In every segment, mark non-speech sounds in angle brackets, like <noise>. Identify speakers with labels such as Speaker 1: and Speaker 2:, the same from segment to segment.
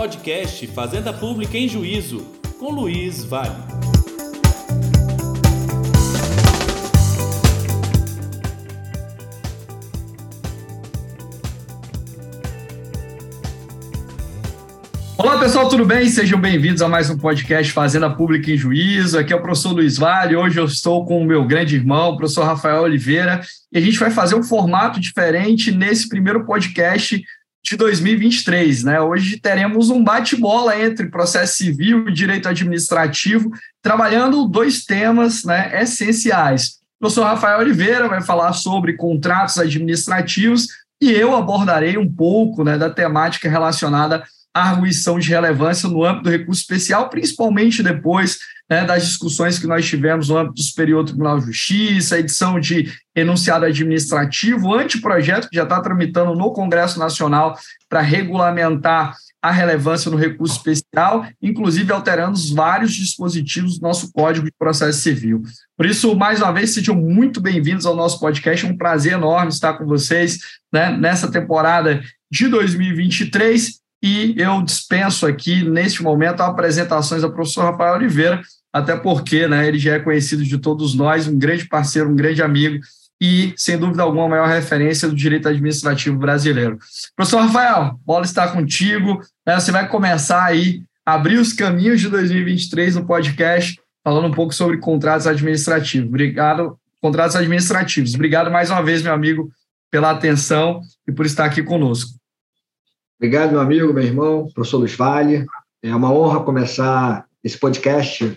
Speaker 1: Podcast Fazenda Pública em Juízo, com Luiz Vale.
Speaker 2: Olá pessoal, tudo bem? Sejam bem-vindos a mais um podcast Fazenda Pública em Juízo. Aqui é o professor Luiz Vale. Hoje eu estou com o meu grande irmão, o professor Rafael Oliveira, e a gente vai fazer um formato diferente nesse primeiro podcast de 2023. Né? Hoje teremos um bate-bola entre processo civil e direito administrativo, trabalhando dois temas né, essenciais. O professor Rafael Oliveira vai falar sobre contratos administrativos e eu abordarei um pouco né, da temática relacionada arguição de relevância no âmbito do recurso especial, principalmente depois né, das discussões que nós tivemos no âmbito do Superior Tribunal de Justiça, edição de enunciado administrativo, anteprojeto que já está tramitando no Congresso Nacional para regulamentar a relevância no recurso especial, inclusive alterando os vários dispositivos do nosso Código de Processo Civil. Por isso, mais uma vez, sejam muito bem-vindos ao nosso podcast. É um prazer enorme estar com vocês né, nessa temporada de 2023. E eu dispenso aqui, neste momento, apresentações do professor Rafael Oliveira, até porque né, ele já é conhecido de todos nós, um grande parceiro, um grande amigo e, sem dúvida alguma, a maior referência do direito administrativo brasileiro. Professor Rafael, bola está contigo. Né, você vai começar aí a abrir os caminhos de 2023 no podcast, falando um pouco sobre contratos administrativos. Obrigado, contratos administrativos. Obrigado mais uma vez, meu amigo, pela atenção e por estar aqui conosco.
Speaker 3: Obrigado, meu amigo, meu irmão, professor Luiz Vale. É uma honra começar esse podcast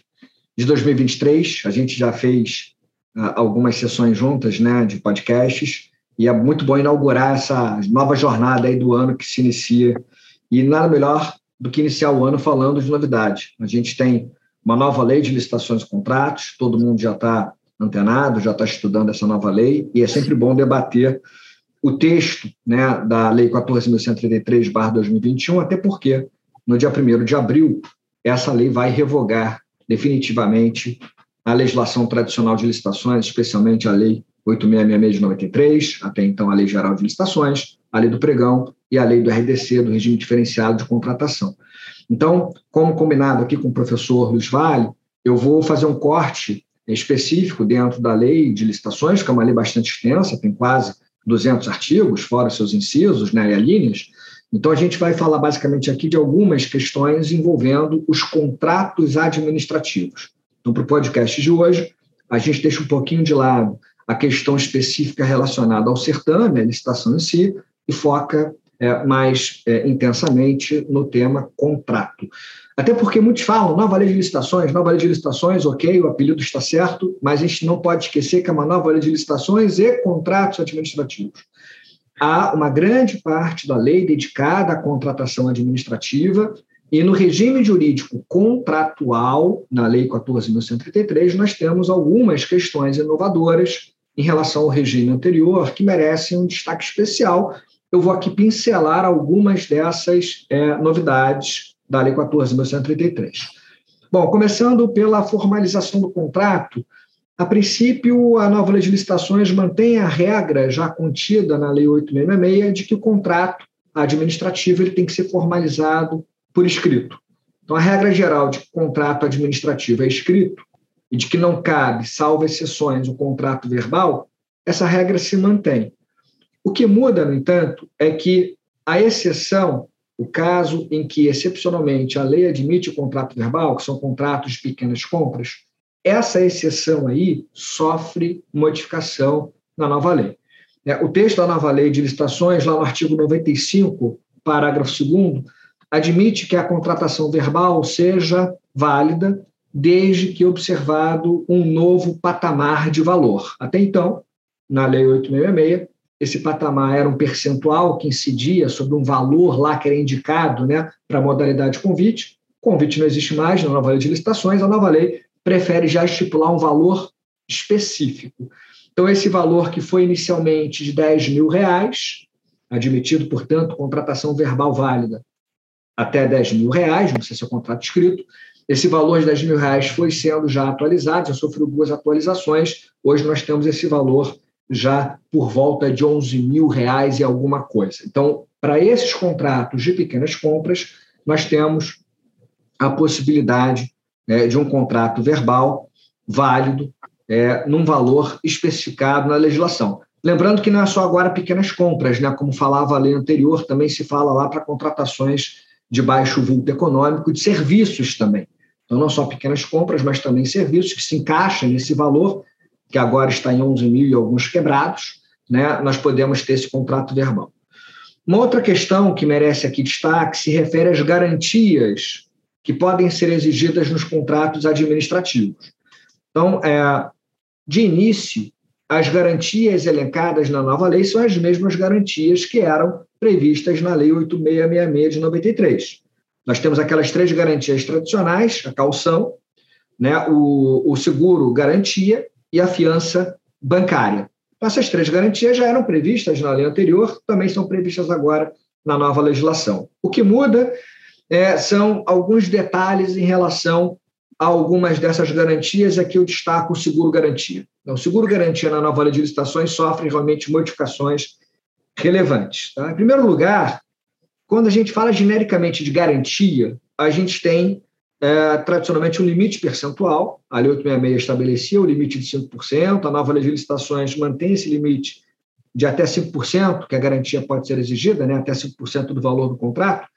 Speaker 3: de 2023. A gente já fez uh, algumas sessões juntas né, de podcasts e é muito bom inaugurar essa nova jornada aí do ano que se inicia. E nada melhor do que iniciar o ano falando de novidade. A gente tem uma nova lei de licitações e contratos, todo mundo já está antenado, já está estudando essa nova lei, e é sempre bom debater o texto né, da Lei 14.133-2021, até porque no dia 1 de abril essa lei vai revogar definitivamente a legislação tradicional de licitações, especialmente a Lei 8666 de 93, até então a Lei Geral de Licitações, a Lei do Pregão e a Lei do RDC, do Regime Diferenciado de Contratação. Então, como combinado aqui com o professor Luiz Vale, eu vou fazer um corte específico dentro da Lei de Licitações, que é uma lei bastante extensa, tem quase 200 artigos, fora seus incisos né, e alíneas, então, a gente vai falar basicamente aqui de algumas questões envolvendo os contratos administrativos. Então, para o podcast de hoje, a gente deixa um pouquinho de lado a questão específica relacionada ao certame, a licitação em si, e foca é, mais é, intensamente no tema contrato. Até porque muitos falam nova lei de licitações, nova lei de licitações, ok, o apelido está certo, mas a gente não pode esquecer que é uma nova lei de licitações e contratos administrativos há uma grande parte da lei dedicada à contratação administrativa e no regime jurídico contratual, na Lei 14.133, nós temos algumas questões inovadoras em relação ao regime anterior que merecem um destaque especial. Eu vou aqui pincelar algumas dessas é, novidades da Lei 14.133. Bom, começando pela formalização do contrato, a princípio, a nova lei de licitações mantém a regra já contida na Lei 866 de que o contrato administrativo ele tem que ser formalizado por escrito. Então, a regra geral de que o contrato administrativo é escrito e de que não cabe, salvo exceções, o contrato verbal, essa regra se mantém. O que muda, no entanto, é que a exceção, o caso em que, excepcionalmente, a lei admite o contrato verbal, que são contratos de pequenas compras, essa exceção aí sofre modificação na nova lei. É, o texto da nova lei de licitações, lá no artigo 95, parágrafo 2, admite que a contratação verbal seja válida desde que observado um novo patamar de valor. Até então, na Lei 866, esse patamar era um percentual que incidia sobre um valor lá que era indicado né, para a modalidade convite. Convite não existe mais na nova lei de licitações, a nova lei prefere já estipular um valor específico. Então, esse valor que foi inicialmente de 10 mil reais, admitido, portanto, contratação verbal válida até 10 mil reais, não sei se é contrato escrito, esse valor de 10 mil reais foi sendo já atualizado, já sofreu duas atualizações, hoje nós temos esse valor já por volta de 11 mil reais e alguma coisa. Então, para esses contratos de pequenas compras, nós temos a possibilidade é, de um contrato verbal válido é, num valor especificado na legislação. Lembrando que não é só agora pequenas compras, né? como falava a lei anterior, também se fala lá para contratações de baixo vulto econômico, de serviços também. Então, não só pequenas compras, mas também serviços que se encaixam nesse valor, que agora está em 11 mil e alguns quebrados, né? nós podemos ter esse contrato verbal. Uma outra questão que merece aqui destaque se refere às garantias que podem ser exigidas nos contratos administrativos. Então, é, de início, as garantias elencadas na nova lei são as mesmas garantias que eram previstas na Lei 8666 de 93. Nós temos aquelas três garantias tradicionais: a calção, né, o, o seguro garantia e a fiança bancária. Essas três garantias já eram previstas na lei anterior, também são previstas agora na nova legislação. O que muda é, são alguns detalhes em relação a algumas dessas garantias, aqui eu destaco o seguro-garantia. Então, o seguro-garantia na nova lei de licitações sofre realmente modificações relevantes. Tá? Em primeiro lugar, quando a gente fala genericamente de garantia, a gente tem é, tradicionalmente um limite percentual, a Lei 866 estabelecia o limite de 5%, a nova lei de licitações mantém esse limite de até 5%, que a garantia pode ser exigida, né, até 5% do valor do contrato,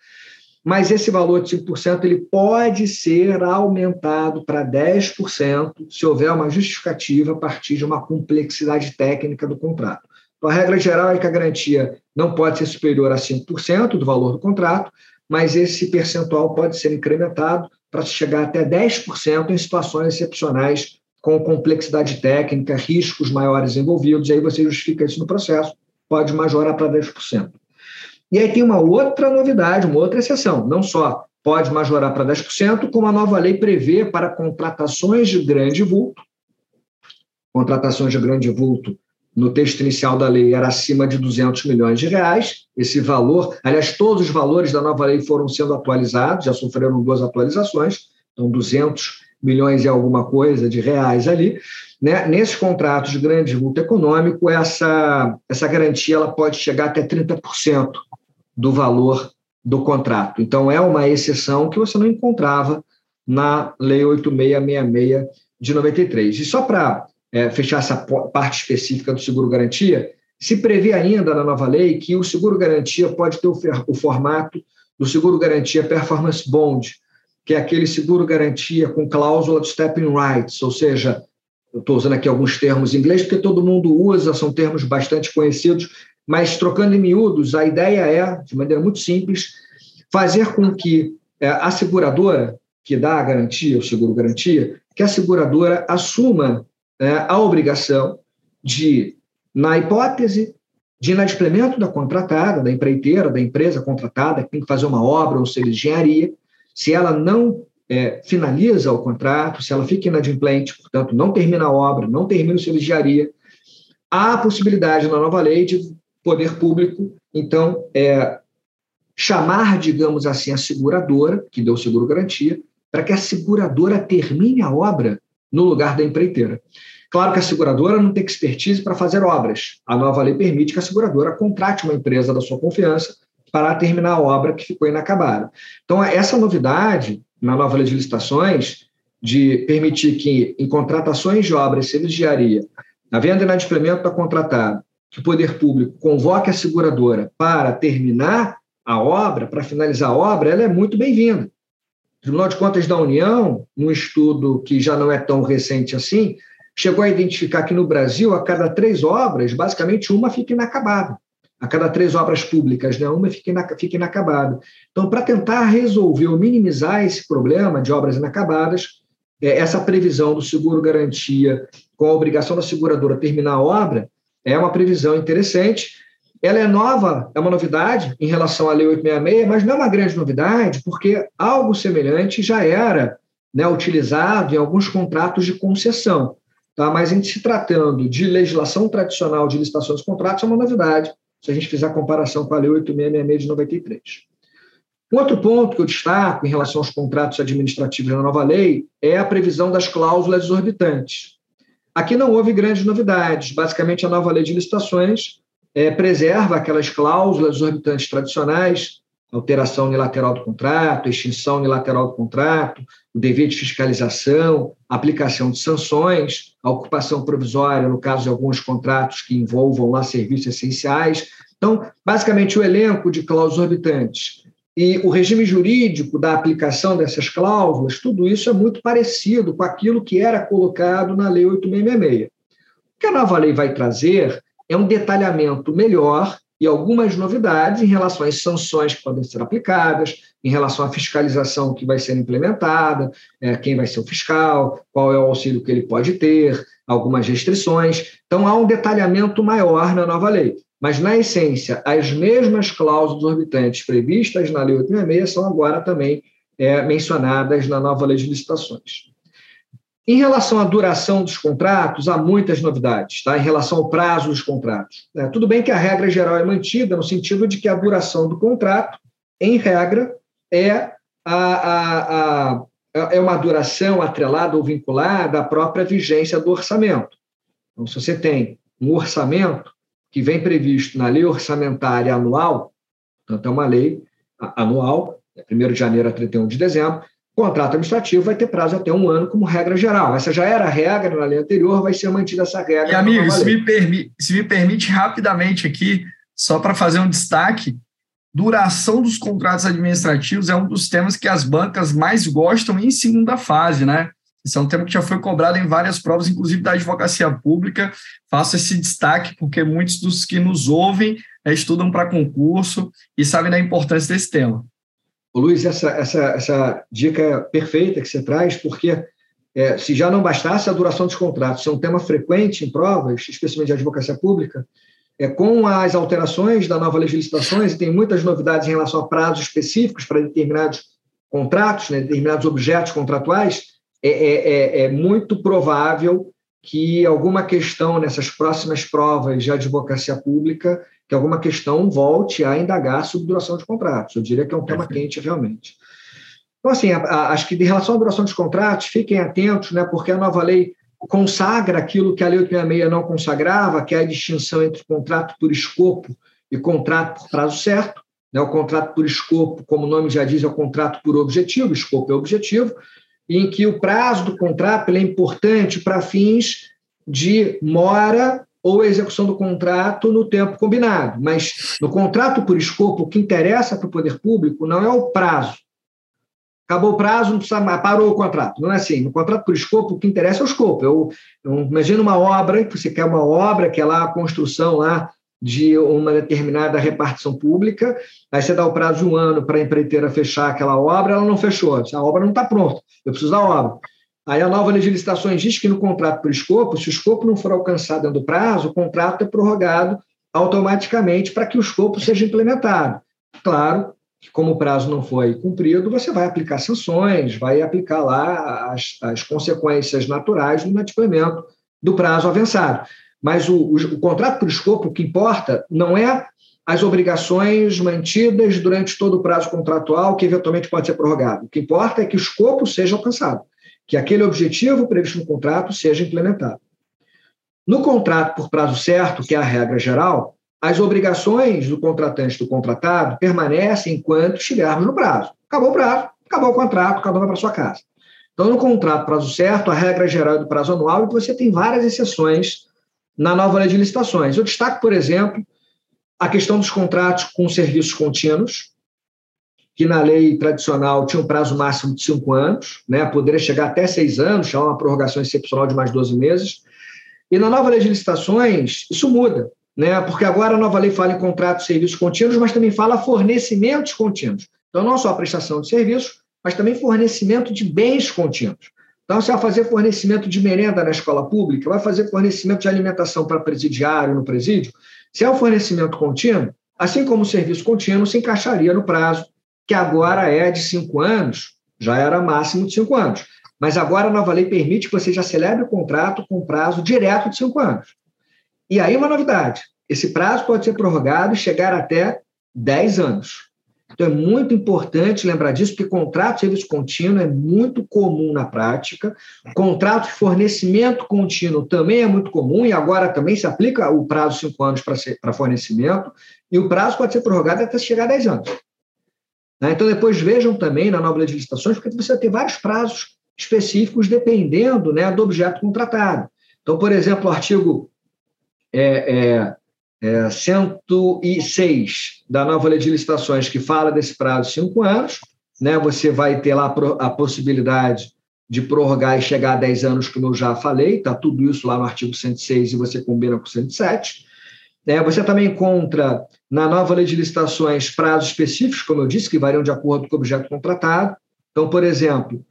Speaker 3: mas esse valor de 5% ele pode ser aumentado para 10% se houver uma justificativa a partir de uma complexidade técnica do contrato. Então, a regra geral é que a garantia não pode ser superior a 5% do valor do contrato, mas esse percentual pode ser incrementado para chegar até 10% em situações excepcionais com complexidade técnica, riscos maiores envolvidos, e aí você justifica isso no processo, pode majorar para 10%. E aí tem uma outra novidade, uma outra exceção. Não só pode majorar para 10%, como a nova lei prevê para contratações de grande vulto. Contratações de grande vulto, no texto inicial da lei, era acima de 200 milhões de reais. Esse valor, aliás, todos os valores da nova lei foram sendo atualizados, já sofreram duas atualizações, então 200 milhões e alguma coisa de reais ali. Né? Nesses contratos de grande vulto econômico, essa, essa garantia ela pode chegar até 30% do valor do contrato. Então, é uma exceção que você não encontrava na Lei 8666 de 93. E só para é, fechar essa parte específica do seguro-garantia, se prevê ainda na nova lei que o seguro-garantia pode ter o, o formato do seguro-garantia performance bond, que é aquele seguro-garantia com cláusula de stepping rights, ou seja, estou usando aqui alguns termos em inglês porque todo mundo usa, são termos bastante conhecidos, mas trocando em miúdos, a ideia é, de maneira muito simples, fazer com que é, a seguradora que dá a garantia, o seguro-garantia, que a seguradora assuma é, a obrigação de, na hipótese de inadimplemento da contratada, da empreiteira, da empresa contratada, que tem que fazer uma obra ou seja, de engenharia, se ela não é, finaliza o contrato, se ela fica inadimplente, portanto, não termina a obra, não termina o serviço de engenharia, há a possibilidade na nova lei de poder público, então, é, chamar, digamos assim, a seguradora, que deu seguro garantia, para que a seguradora termine a obra no lugar da empreiteira. Claro que a seguradora não tem expertise para fazer obras. A nova lei permite que a seguradora contrate uma empresa da sua confiança para terminar a obra que ficou inacabada. Então, essa novidade na nova lei de licitações, de permitir que, em contratações de obras de engenharia, havendo inadimplemento da contratada, que o poder público convoque a seguradora para terminar a obra, para finalizar a obra, ela é muito bem-vinda. Tribunal de Contas da União, num estudo que já não é tão recente assim, chegou a identificar que no Brasil, a cada três obras, basicamente uma fica inacabada. A cada três obras públicas, né, uma fica, fica inacabada. Então, para tentar resolver ou minimizar esse problema de obras inacabadas, é, essa previsão do seguro-garantia com a obrigação da seguradora terminar a obra é uma previsão interessante. Ela é nova, é uma novidade em relação à Lei 866, mas não é uma grande novidade, porque algo semelhante já era né, utilizado em alguns contratos de concessão. Tá? Mas em se tratando de legislação tradicional de licitações de contratos, é uma novidade, se a gente fizer a comparação com a Lei 8666 de 93. Um outro ponto que eu destaco em relação aos contratos administrativos da nova lei é a previsão das cláusulas exorbitantes. Aqui não houve grandes novidades. Basicamente, a nova lei de licitações é, preserva aquelas cláusulas exorbitantes tradicionais alteração unilateral do contrato, extinção unilateral do contrato, o dever de fiscalização, aplicação de sanções, a ocupação provisória, no caso de alguns contratos que envolvam lá serviços essenciais. Então, basicamente, o elenco de cláusulas orbitantes e o regime jurídico da aplicação dessas cláusulas, tudo isso é muito parecido com aquilo que era colocado na Lei 8666. O que a nova lei vai trazer é um detalhamento melhor e algumas novidades em relação às sanções que podem ser aplicadas, em relação à fiscalização que vai ser implementada, é, quem vai ser o fiscal, qual é o auxílio que ele pode ter, algumas restrições. Então, há um detalhamento maior na nova lei. Mas, na essência, as mesmas cláusulas orbitantes previstas na Lei 866 são agora também é, mencionadas na nova lei de licitações. Em relação à duração dos contratos, há muitas novidades, tá? em relação ao prazo dos contratos. É, tudo bem que a regra geral é mantida, no sentido de que a duração do contrato, em regra, é, a, a, a, é uma duração atrelada ou vinculada à própria vigência do orçamento. Então, se você tem um orçamento que vem previsto na lei orçamentária anual, portanto, é uma lei anual, 1 é de janeiro a 31 de dezembro, contrato administrativo vai ter prazo até um ano como regra geral. Essa já era a regra na lei anterior, vai ser mantida essa regra.
Speaker 2: E, amigo, se me, permi se me permite rapidamente aqui, só para fazer um destaque, duração dos contratos administrativos é um dos temas que as bancas mais gostam em segunda fase, né? Isso é um tema que já foi cobrado em várias provas, inclusive da advocacia pública. Faço esse destaque porque muitos dos que nos ouvem é, estudam para concurso e sabem da importância desse tema.
Speaker 3: Luiz, essa, essa, essa dica perfeita que você traz, porque é, se já não bastasse a duração dos contratos ser um tema frequente em provas, especialmente de advocacia pública, é, com as alterações da nova legislação, e tem muitas novidades em relação a prazos específicos para determinados contratos, né, determinados objetos contratuais, é, é, é, é muito provável que alguma questão nessas próximas provas de advocacia pública que alguma questão volte a indagar sobre duração de contratos. Eu diria que é um tema quente, realmente. Então, assim, a, a, acho que em relação à duração dos contratos, fiquem atentos, né, porque a nova lei consagra aquilo que a Lei 866 não consagrava, que é a distinção entre contrato por escopo e contrato por prazo certo. Né? O contrato por escopo, como o nome já diz, é o contrato por objetivo, escopo é objetivo, em que o prazo do contrato é importante para fins de mora ou a execução do contrato no tempo combinado. Mas no contrato por escopo, o que interessa para o poder público não é o prazo. Acabou o prazo, não precisa mais, parou o contrato. Não é assim. No contrato por escopo, o que interessa é o escopo. Eu, eu imagino uma obra, que você quer uma obra, que é lá a construção lá de uma determinada repartição pública, aí você dá o prazo de um ano para a empreiteira fechar aquela obra, ela não fechou. A obra não está pronta, eu preciso da obra. Aí a nova legislação diz que no contrato por escopo, se o escopo não for alcançado dentro do prazo, o contrato é prorrogado automaticamente para que o escopo seja implementado. Claro que, como o prazo não foi cumprido, você vai aplicar sanções, vai aplicar lá as, as consequências naturais do inadimplemento do prazo avançado. Mas o, o, o contrato por escopo, o que importa não é as obrigações mantidas durante todo o prazo contratual, que eventualmente pode ser prorrogado. O que importa é que o escopo seja alcançado que aquele objetivo previsto no contrato seja implementado. No contrato por prazo certo, que é a regra geral, as obrigações do contratante do contratado permanecem enquanto estivermos no prazo. Acabou o prazo, acabou o contrato, cada um vai para sua casa. Então, no contrato prazo certo, a regra geral é do prazo anual e você tem várias exceções na nova lei de licitações. Eu destaco, por exemplo, a questão dos contratos com serviços contínuos, que na lei tradicional tinha um prazo máximo de cinco anos, né, poderia chegar até seis anos, chamar uma prorrogação excepcional de mais 12 meses. E na nova lei de licitações, isso muda, né, porque agora a nova lei fala em contratos de serviços contínuos, mas também fala fornecimentos contínuos. Então, não só a prestação de serviços, mas também fornecimento de bens contínuos. Então, você vai fazer fornecimento de merenda na escola pública, vai fazer fornecimento de alimentação para presidiário no presídio. Se é um fornecimento contínuo, assim como o serviço contínuo, se encaixaria no prazo que agora é de cinco anos, já era máximo de cinco anos. Mas agora a nova lei permite que você já celebre o contrato com prazo direto de cinco anos. E aí uma novidade: esse prazo pode ser prorrogado e chegar até dez anos. Então é muito importante lembrar disso, porque contrato de serviço contínuo é muito comum na prática. Contrato de fornecimento contínuo também é muito comum, e agora também se aplica o prazo de cinco anos para fornecimento, e o prazo pode ser prorrogado até chegar a 10 anos. Né? Então, depois vejam também na nova lei de licitações, porque você vai ter vários prazos específicos dependendo né, do objeto contratado. Então, por exemplo, o artigo é, é, é 106 da nova lei de licitações, que fala desse prazo de cinco anos, né, você vai ter lá a possibilidade de prorrogar e chegar a 10 anos, como eu já falei, está tudo isso lá no artigo 106 e você combina com 107. É, você também encontra na nova lei de licitações prazos específicos, como eu disse, que variam de acordo com o objeto contratado. Então, por exemplo,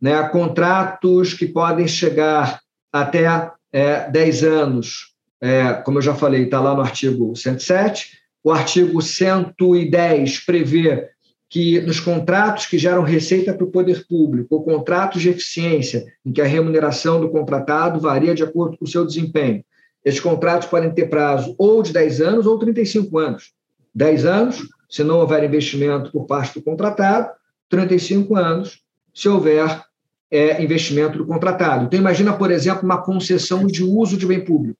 Speaker 3: né, contratos que podem chegar até é, 10 anos, é, como eu já falei, está lá no artigo 107. O artigo 110 prevê que nos contratos que geram receita para o poder público, ou contratos de eficiência, em que a remuneração do contratado varia de acordo com o seu desempenho, esses contratos podem ter prazo ou de 10 anos ou 35 anos. 10 anos, se não houver investimento por parte do contratado, 35 anos, se houver é, investimento do contratado. Então, imagina, por exemplo, uma concessão de uso de bem público.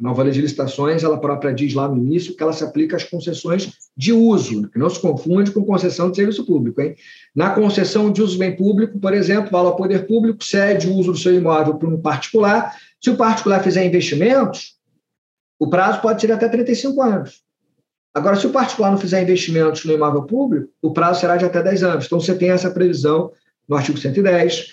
Speaker 3: A nova lei de licitações, ela própria diz lá no início que ela se aplica às concessões de uso, que não se confunde com concessão de serviço público. Hein? Na concessão de uso bem público, por exemplo, fala ao poder público, cede o uso do seu imóvel para um particular. Se o particular fizer investimentos, o prazo pode ser até 35 anos. Agora, se o particular não fizer investimentos no imóvel público, o prazo será de até 10 anos. Então, você tem essa previsão no artigo 110.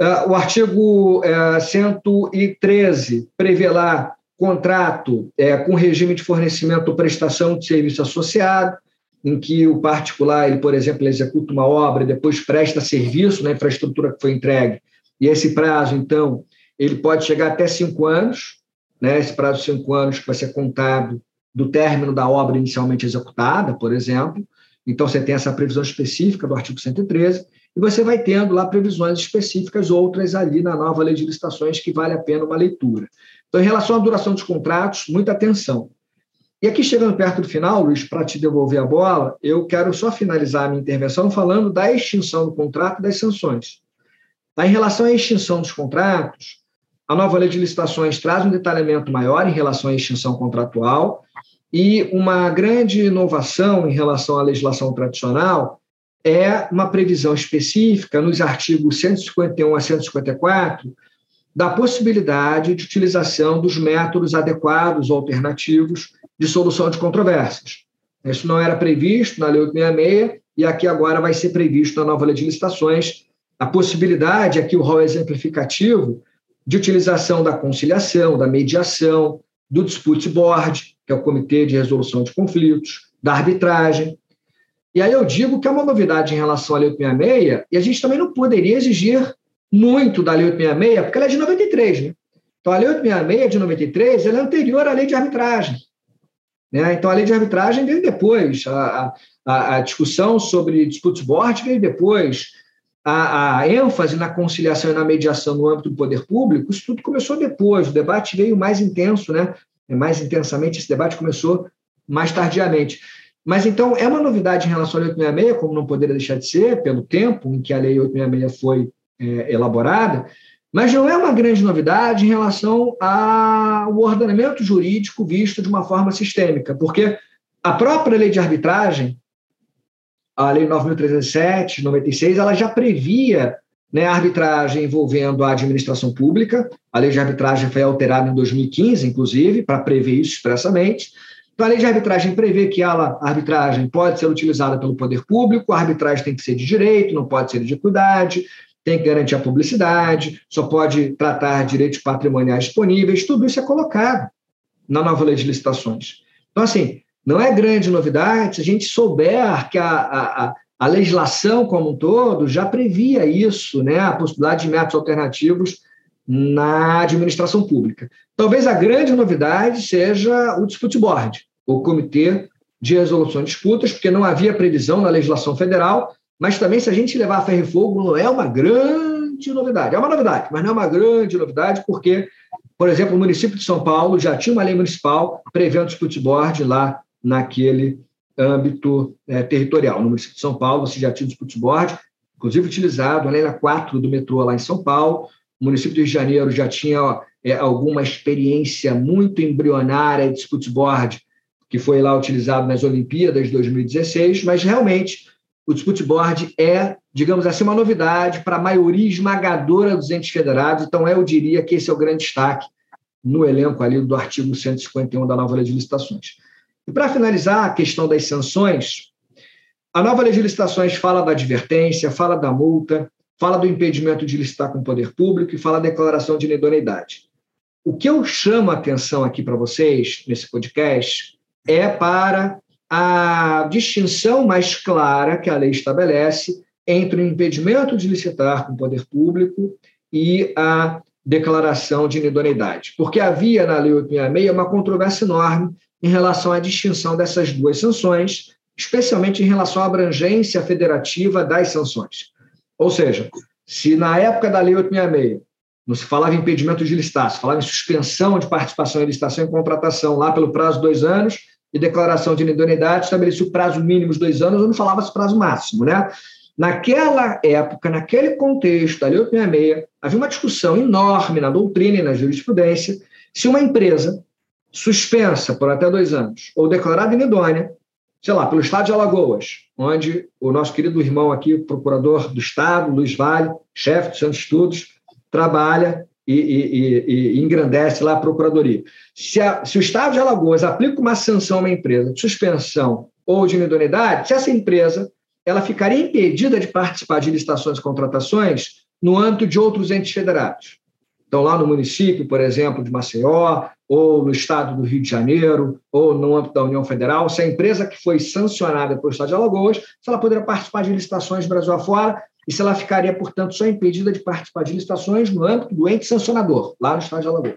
Speaker 3: Uh, o artigo uh, 113 prevê lá contrato é, com regime de fornecimento ou prestação de serviço associado, em que o particular, ele, por exemplo, executa uma obra depois presta serviço na infraestrutura que foi entregue, e esse prazo, então, ele pode chegar até cinco anos, né? esse prazo de cinco anos que vai ser contado do término da obra inicialmente executada, por exemplo. Então, você tem essa previsão específica do artigo 113, e você vai tendo lá previsões específicas, outras ali na nova lei de licitações, que vale a pena uma leitura. Então, em relação à duração dos contratos, muita atenção. E aqui, chegando perto do final, Luiz, para te devolver a bola, eu quero só finalizar a minha intervenção falando da extinção do contrato e das sanções. Tá, em relação à extinção dos contratos, a nova lei de licitações traz um detalhamento maior em relação à extinção contratual e uma grande inovação em relação à legislação tradicional é uma previsão específica nos artigos 151 a 154 da possibilidade de utilização dos métodos adequados ou alternativos de solução de controvérsias. Isso não era previsto na Lei 866 e aqui agora vai ser previsto na nova lei de licitações a possibilidade, aqui o rol exemplificativo, de utilização da conciliação, da mediação, do dispute board, que é o Comitê de Resolução de Conflitos, da arbitragem. E aí eu digo que é uma novidade em relação à Lei 866 e a gente também não poderia exigir muito da Lei 866, porque ela é de 93, né? Então, a Lei 866 de 93 ela é anterior à Lei de Arbitragem. Né? Então, a Lei de Arbitragem veio depois, a, a, a discussão sobre disputes board veio depois, a, a, ênfase na conciliação e na mediação no âmbito do poder público, isso tudo começou depois, o debate veio mais intenso, né? mais intensamente, esse debate começou mais tardiamente. Mas, então, é uma novidade em relação à Lei 866, como não poderia deixar de ser, pelo tempo em que a Lei 866 foi é, elaborada, mas não é uma grande novidade em relação ao ordenamento jurídico visto de uma forma sistêmica, porque a própria lei de arbitragem, a lei 9.307, 96, ela já previa né, a arbitragem envolvendo a administração pública. A lei de arbitragem foi alterada em 2015, inclusive, para prever isso expressamente. Então, a lei de arbitragem prevê que ela, a arbitragem pode ser utilizada pelo poder público, a arbitragem tem que ser de direito, não pode ser de equidade, tem que garantir a publicidade, só pode tratar direitos patrimoniais disponíveis, tudo isso é colocado na nova lei de licitações. Então, assim, não é grande novidade se a gente souber que a, a, a legislação como um todo já previa isso, né, a possibilidade de métodos alternativos na administração pública. Talvez a grande novidade seja o dispute board, o comitê de resolução de disputas, porque não havia previsão na legislação federal mas também, se a gente levar a ferro e fogo, não é uma grande novidade. É uma novidade, mas não é uma grande novidade, porque, por exemplo, o município de São Paulo já tinha uma lei municipal prevendo dispute board lá naquele âmbito é, territorial. No município de São Paulo, você já tinha o board, inclusive utilizado, a lei na 4 do metrô lá em São Paulo. O município do Rio de Janeiro já tinha ó, é, alguma experiência muito embrionária de dispute board, que foi lá utilizado nas Olimpíadas de 2016, mas realmente o Dispute Board é, digamos assim, uma novidade para a maioria esmagadora dos entes federados, então eu diria que esse é o grande destaque no elenco ali do artigo 151 da nova lei de licitações. E para finalizar a questão das sanções, a nova lei de licitações fala da advertência, fala da multa, fala do impedimento de licitar com o poder público e fala da declaração de inidoneidade. O que eu chamo a atenção aqui para vocês nesse podcast é para a distinção mais clara que a lei estabelece entre o impedimento de licitar com o poder público e a declaração de inidoneidade. Porque havia na Lei 866 uma controvérsia enorme em relação à distinção dessas duas sanções, especialmente em relação à abrangência federativa das sanções. Ou seja, se na época da Lei 866 não se falava em impedimento de licitar, se falava em suspensão de participação em licitação e contratação lá pelo prazo de dois anos, e declaração de inidoneidade estabelecia o prazo mínimo de dois anos, ou não falava-se prazo máximo, né? Naquela época, naquele contexto da Lei 866, havia uma discussão enorme na doutrina e na jurisprudência se uma empresa suspensa por até dois anos ou declarada inidônea, sei lá, pelo Estado de Alagoas, onde o nosso querido irmão aqui, procurador do Estado, Luiz Vale, chefe do Centro de Estudos, trabalha e, e, e, engrandece lá a Procuradoria. Se, a, se, o Estado de Alagoas aplica uma sanção a uma empresa de suspensão ou de inidoneidade, se essa empresa ela ficaria impedida de participar de licitações e contratações no âmbito de outros entes federados. Então, lá no município, por exemplo, de Maceió, ou no estado do Rio de Janeiro, ou no âmbito da União Federal, se a empresa que foi sancionada pelo estado de Alagoas, se ela poderia participar de licitações Brasil afora, e se ela ficaria, portanto, só impedida de participar de licitações no âmbito do ente sancionador, lá no Estado de Alagoas.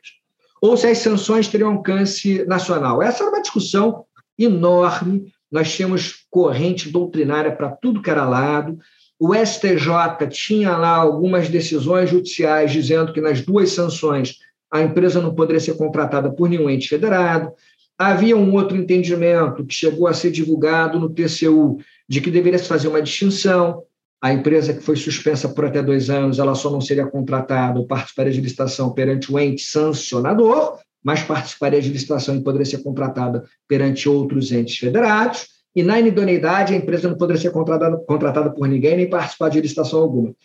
Speaker 3: Ou se as sanções teriam alcance nacional. Essa era uma discussão enorme, nós tínhamos corrente doutrinária para tudo que era lado, o STJ tinha lá algumas decisões judiciais dizendo que nas duas sanções a empresa não poderia ser contratada por nenhum ente federado. Havia um outro entendimento que chegou a ser divulgado no TCU de que deveria se fazer uma distinção a empresa que foi suspensa por até dois anos, ela só não seria contratada ou participaria de licitação perante o ente sancionador, mas participaria de licitação e poderia ser contratada perante outros entes federados. E na inidoneidade, a empresa não poderia ser contratada, contratada por ninguém nem participar de licitação alguma.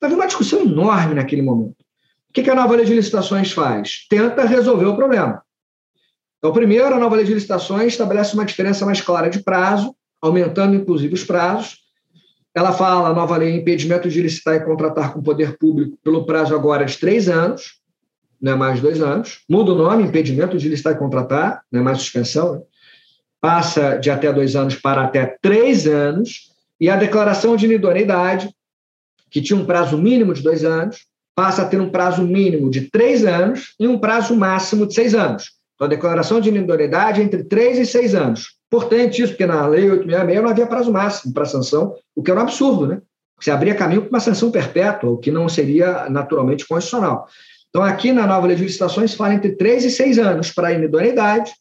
Speaker 3: Havia uma discussão enorme naquele momento. O que a nova lei de licitações faz? Tenta resolver o problema. Então, primeiro, a nova lei de licitações estabelece uma diferença mais clara de prazo, aumentando inclusive os prazos, ela fala, a nova lei, impedimento de licitar e contratar com o poder público pelo prazo agora de três anos, não é mais dois anos. Muda o nome, impedimento de licitar e contratar, não é mais suspensão. Né? Passa de até dois anos para até três anos. E a declaração de inidoneidade, que tinha um prazo mínimo de dois anos, passa a ter um prazo mínimo de três anos e um prazo máximo de seis anos. Então, a declaração de inidoneidade é entre três e seis anos. Importante isso, porque na Lei 866 não havia prazo máximo para sanção, o que era um absurdo, né? Você abria caminho para uma sanção perpétua, o que não seria naturalmente constitucional. Então, aqui na nova lei de licitações, fala entre três e seis anos para a inidoneidade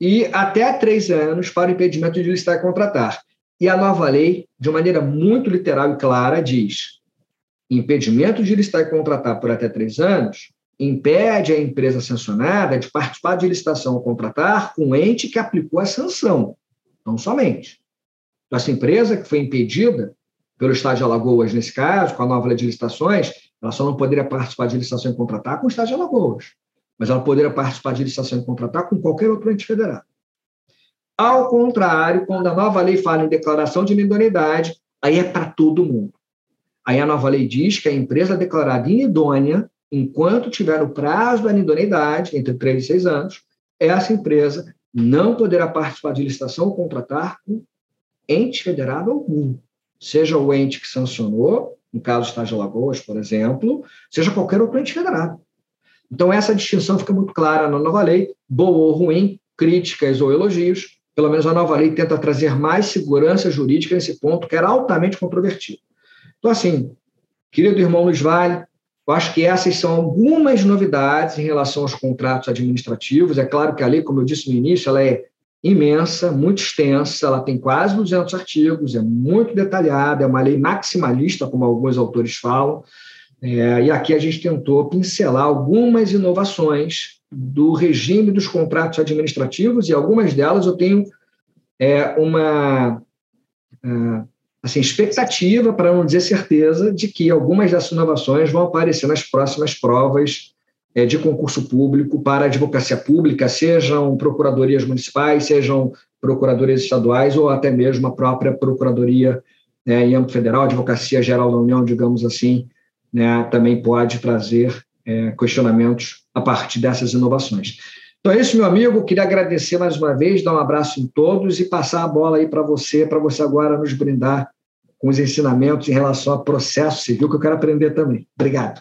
Speaker 3: e até três anos para o impedimento de licitar e contratar. E a nova lei, de maneira muito literal e clara, diz: impedimento de licitar e contratar por até três anos impede a empresa sancionada de participar de licitação ou contratar com o ente que aplicou a sanção, não somente. Então, essa empresa que foi impedida pelo Estado de Alagoas, nesse caso, com a nova lei de licitações, ela só não poderia participar de licitação e contratar com o Estado de Alagoas, mas ela poderia participar de licitação e contratar com qualquer outro ente federal. Ao contrário, quando a nova lei fala em declaração de inidonidade, aí é para todo mundo. Aí a nova lei diz que a empresa declarada inidônea enquanto tiver o prazo da idoneidade, entre 3 e 6 anos, essa empresa não poderá participar de licitação ou contratar com ente federado algum, seja o ente que sancionou, no caso Estado de Alagoas, por exemplo, seja qualquer outro ente federado. Então, essa distinção fica muito clara na nova lei, boa ou ruim, críticas ou elogios, pelo menos a nova lei tenta trazer mais segurança jurídica nesse ponto, que era altamente controvertido. Então, assim, querido irmão Luiz Vale, eu acho que essas são algumas novidades em relação aos contratos administrativos. É claro que a lei, como eu disse no início, ela é imensa, muito extensa, ela tem quase 200 artigos, é muito detalhada, é uma lei maximalista, como alguns autores falam. É, e aqui a gente tentou pincelar algumas inovações do regime dos contratos administrativos, e algumas delas eu tenho é, uma. É, assim, expectativa, para não dizer certeza, de que algumas dessas inovações vão aparecer nas próximas provas é, de concurso público para a advocacia pública, sejam procuradorias municipais, sejam procuradorias estaduais ou até mesmo a própria procuradoria né, em âmbito federal, advocacia geral da União, digamos assim, né, também pode trazer é, questionamentos a partir dessas inovações. Então é isso, meu amigo. Queria agradecer mais uma vez, dar um abraço em todos e passar a bola aí para você, para você agora nos brindar os ensinamentos em relação ao processo civil, que eu quero aprender também. Obrigado.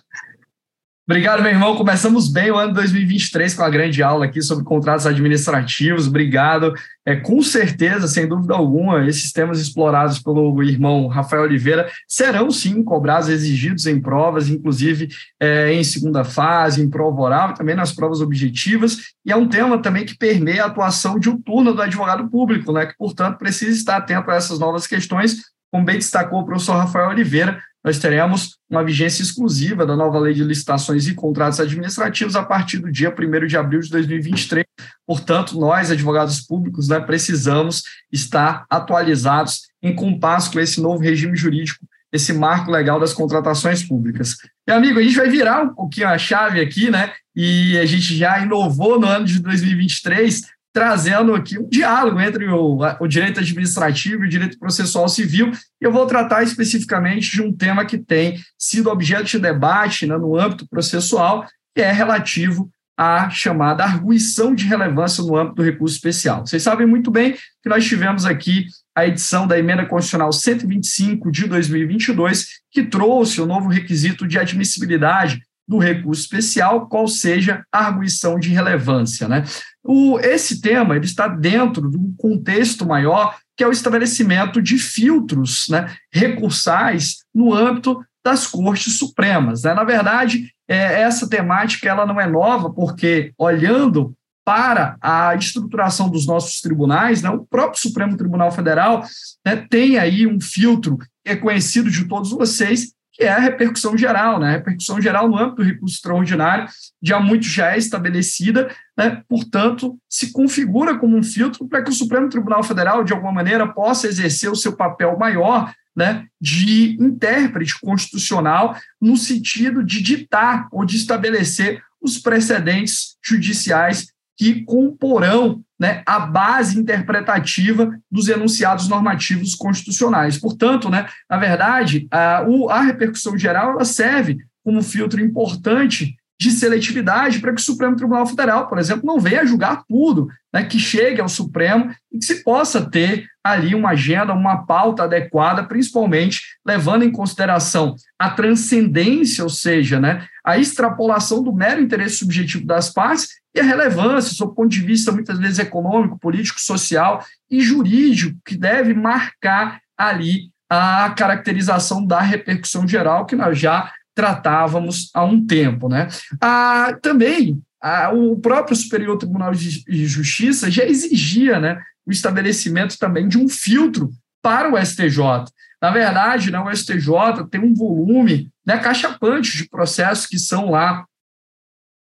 Speaker 2: Obrigado, meu irmão. Começamos bem o ano 2023 com a grande aula aqui sobre contratos administrativos. Obrigado. É, com certeza, sem dúvida alguma, esses temas explorados pelo irmão Rafael Oliveira serão sim cobrados, exigidos em provas, inclusive é, em segunda fase, em prova oral, também nas provas objetivas. E é um tema também que permeia a atuação de um turno do advogado público, né, que, portanto, precisa estar atento a essas novas questões, como bem destacou o professor Rafael Oliveira, nós teremos uma vigência exclusiva da nova lei de licitações e contratos administrativos a partir do dia 1 de abril de 2023. Portanto, nós, advogados públicos, né, precisamos estar atualizados em compasso com esse novo regime jurídico, esse marco legal das contratações públicas. E, amigo, a gente vai virar um pouquinho a chave aqui, né? E a gente já inovou no ano de 2023 trazendo aqui um diálogo entre o, o, direito administrativo e o direito processual civil. Eu vou tratar especificamente de um tema que tem sido objeto de debate né, no âmbito processual, que é relativo à chamada arguição de relevância no âmbito do recurso especial. Vocês sabem muito bem que nós tivemos aqui a edição da Emenda Constitucional 125 de 2022, que trouxe o novo requisito de admissibilidade do recurso especial, qual seja a arguição de relevância. Né? O, esse tema ele está dentro de um contexto maior, que é o estabelecimento de filtros né, recursais no âmbito das cortes supremas. Né? Na verdade, é, essa temática ela não é nova, porque olhando para a estruturação dos nossos tribunais, né, o próprio Supremo Tribunal Federal né, tem aí um filtro que é conhecido de todos vocês, que é a repercussão geral. Né? A repercussão geral no âmbito do recurso extraordinário já muito já é estabelecida, né? portanto, se configura como um filtro para que o Supremo Tribunal Federal, de alguma maneira, possa exercer o seu papel maior né, de intérprete constitucional no sentido de ditar ou de estabelecer os precedentes judiciais que comporão né, a base interpretativa dos enunciados normativos constitucionais. Portanto, né, na verdade, a, a repercussão geral serve como filtro importante de seletividade para que o Supremo Tribunal Federal, por exemplo, não venha julgar tudo, né, que chegue ao Supremo e que se possa ter ali uma agenda, uma pauta adequada, principalmente levando em consideração a transcendência, ou seja, né, a extrapolação do mero interesse subjetivo das partes e a relevância, sob o ponto de vista muitas vezes econômico, político, social e jurídico, que deve marcar ali a caracterização da repercussão geral que nós já tratávamos há um tempo. Né? Ah, também, ah, o próprio Superior Tribunal de Justiça já exigia né, o estabelecimento também de um filtro para o STJ. Na verdade, né, o STJ tem um volume né, cachapante de processos que são lá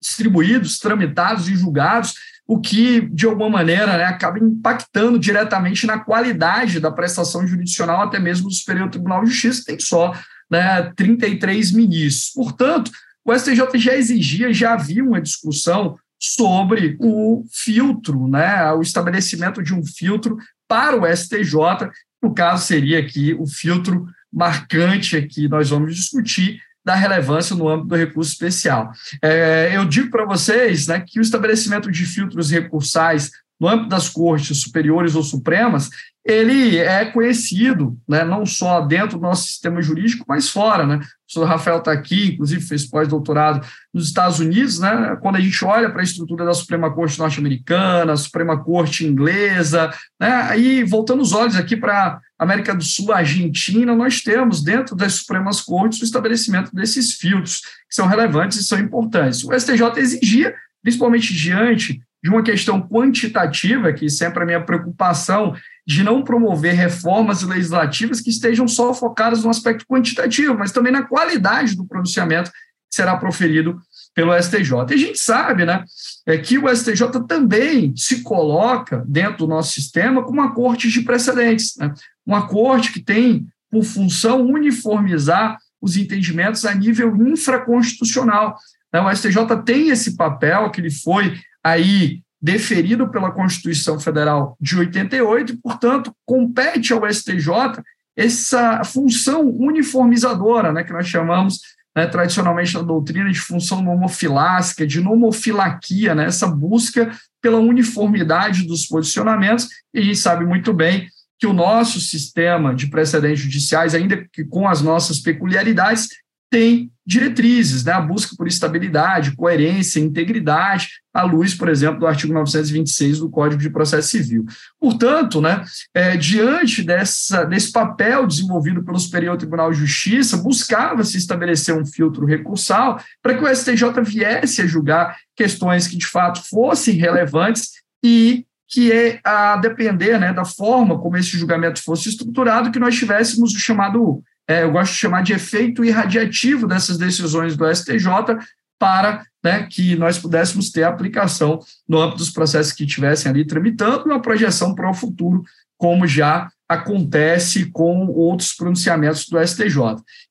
Speaker 2: distribuídos, tramitados e julgados, o que, de alguma maneira, né, acaba impactando diretamente na qualidade da prestação jurisdicional, até mesmo do Superior Tribunal de Justiça, tem só né, 33 ministros. Portanto, o STJ já exigia, já havia uma discussão sobre o filtro, né, o estabelecimento de um filtro para o STJ, no caso seria aqui o filtro marcante que nós vamos discutir da relevância no âmbito do recurso especial. É, eu digo para vocês né, que o estabelecimento de filtros recursais no âmbito das cortes superiores ou supremas, ele é conhecido, né, não só dentro do nosso sistema jurídico, mas fora. Né? O professor Rafael está aqui, inclusive fez pós-doutorado nos Estados Unidos. Né? Quando a gente olha para a estrutura da Suprema Corte norte-americana, Suprema Corte inglesa, né? aí voltando os olhos aqui para América do Sul, Argentina, nós temos dentro das Supremas Cortes o estabelecimento desses filtros, que são relevantes e são importantes. O STJ exigia, principalmente diante de uma questão quantitativa, que sempre é a minha preocupação, de não promover reformas legislativas que estejam só focadas no aspecto quantitativo, mas também na qualidade do pronunciamento que será proferido pelo STJ. E a gente sabe né, é que o STJ também se coloca dentro do nosso sistema como uma corte de precedentes, né? uma corte que tem por função uniformizar os entendimentos a nível infraconstitucional. Né? O STJ tem esse papel que ele foi aí deferido pela Constituição Federal de 88 e, portanto, compete ao STJ essa função uniformizadora, né, que nós chamamos né, tradicionalmente na doutrina de função nomofilásica, de nomofilaquia, né, essa busca pela uniformidade dos posicionamentos, e a gente sabe muito bem que o nosso sistema de precedentes judiciais, ainda que com as nossas peculiaridades, tem diretrizes, né? a busca por estabilidade, coerência, integridade, à luz, por exemplo, do artigo 926 do Código de Processo Civil. Portanto, né, é, diante dessa, desse papel desenvolvido pelo Superior Tribunal de Justiça, buscava-se estabelecer um filtro recursal para que o STJ viesse a julgar questões que, de fato, fossem relevantes e que é a depender né, da forma como esse julgamento fosse estruturado, que nós tivéssemos o chamado é, eu gosto de chamar de efeito irradiativo dessas decisões do STJ para né, que nós pudéssemos ter aplicação no âmbito dos processos que estivessem ali tramitando e uma projeção para o futuro, como já acontece com outros pronunciamentos do STJ.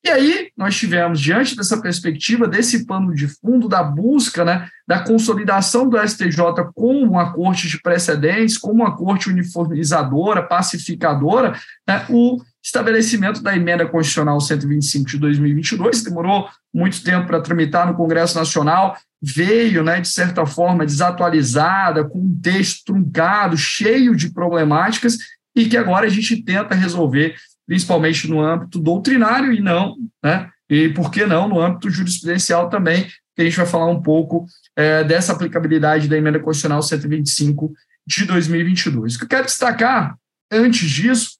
Speaker 2: E aí nós tivemos, diante dessa perspectiva, desse pano de fundo da busca né, da consolidação do STJ como uma corte de precedentes, como uma corte uniformizadora, pacificadora, né, o estabelecimento da emenda constitucional 125 de 2022, demorou muito tempo para tramitar no Congresso Nacional, veio, né, de certa forma, desatualizada, com um texto truncado, cheio de problemáticas, e que agora a gente tenta resolver, principalmente no âmbito doutrinário e não, né, e por que não no âmbito jurisprudencial também, que a gente vai falar um pouco é, dessa aplicabilidade da emenda constitucional 125 de 2022. O que eu quero destacar, antes disso,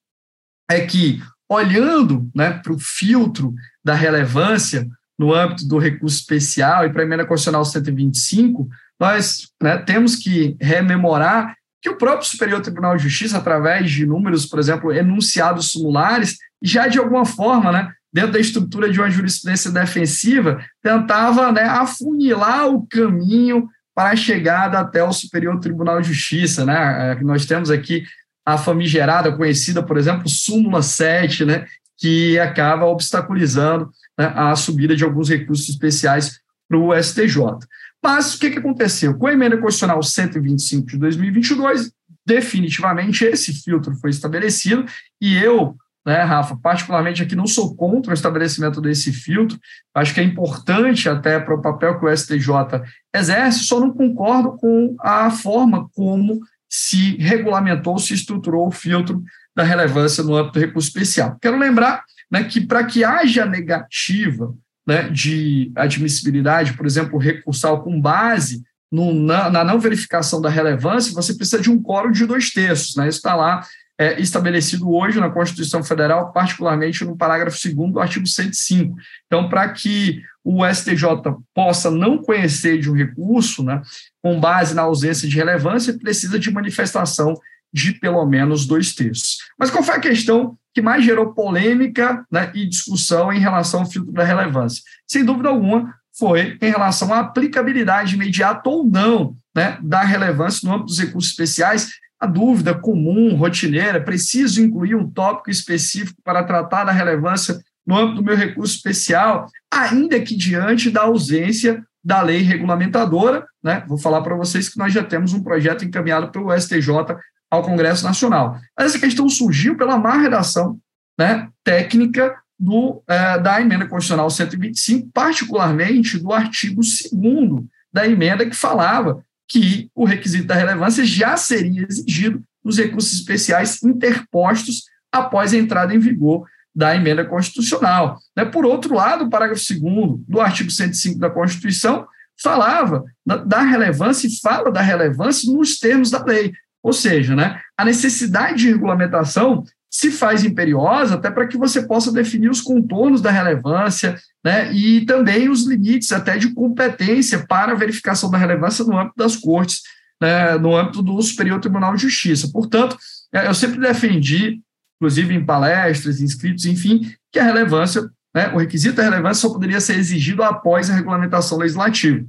Speaker 2: é que, olhando né, para o filtro da relevância no âmbito do recurso especial e para a emenda constitucional 125, nós né, temos que rememorar que o próprio Superior Tribunal de Justiça, através de números, por exemplo, enunciados sumulares, já de alguma forma, né, dentro da estrutura de uma jurisprudência defensiva, tentava né, afunilar o caminho para a chegada até o Superior Tribunal de Justiça. Né? É, nós temos aqui a famigerada, conhecida, por exemplo, súmula 7, né, que acaba obstaculizando né, a subida de alguns recursos especiais para o STJ. Mas o que, que aconteceu? Com a emenda constitucional 125 de 2022, definitivamente esse filtro foi estabelecido e eu, né, Rafa, particularmente aqui não sou contra o estabelecimento desse filtro, acho que é importante até para o papel que o STJ exerce, só não concordo com a forma como se regulamentou, se estruturou o filtro da relevância no âmbito do recurso especial. Quero lembrar né, que para que haja negativa né, de admissibilidade, por exemplo, recursal com base no, na, na, não verificação da relevância, você precisa de um quórum de dois terços. Né? Isso está lá é, estabelecido hoje na Constituição Federal, particularmente no parágrafo 2 do artigo 105. Então, para que o STJ possa não conhecer de um recurso, né, com base na ausência de relevância, precisa de manifestação de pelo menos dois terços. Mas qual foi a questão que mais gerou polêmica né, e discussão em relação ao filtro da relevância? Sem dúvida alguma, foi em relação à aplicabilidade imediata ou não né, da relevância no âmbito dos recursos especiais, a dúvida comum, rotineira, preciso incluir um tópico específico para tratar da relevância no âmbito do meu recurso especial, ainda que diante da ausência da lei regulamentadora, né? Vou falar para vocês que nós já temos um projeto encaminhado pelo STJ ao Congresso Nacional. Essa questão surgiu pela má redação né, técnica do, é, da emenda constitucional 125, particularmente do artigo 2 da emenda que falava que o requisito da relevância já seria exigido nos recursos especiais interpostos após a entrada em vigor da emenda constitucional. Né? Por outro lado, o parágrafo 2 do artigo 105 da Constituição falava da relevância e fala da relevância nos termos da lei. Ou seja, né, a necessidade de regulamentação se faz imperiosa até para que você possa definir os contornos da relevância né, e também os limites até de competência para a verificação da relevância no âmbito das cortes, né, no âmbito do Superior Tribunal de Justiça. Portanto, é, eu sempre defendi, inclusive em palestras, inscritos, enfim, que a relevância, né, o requisito da relevância só poderia ser exigido após a regulamentação legislativa.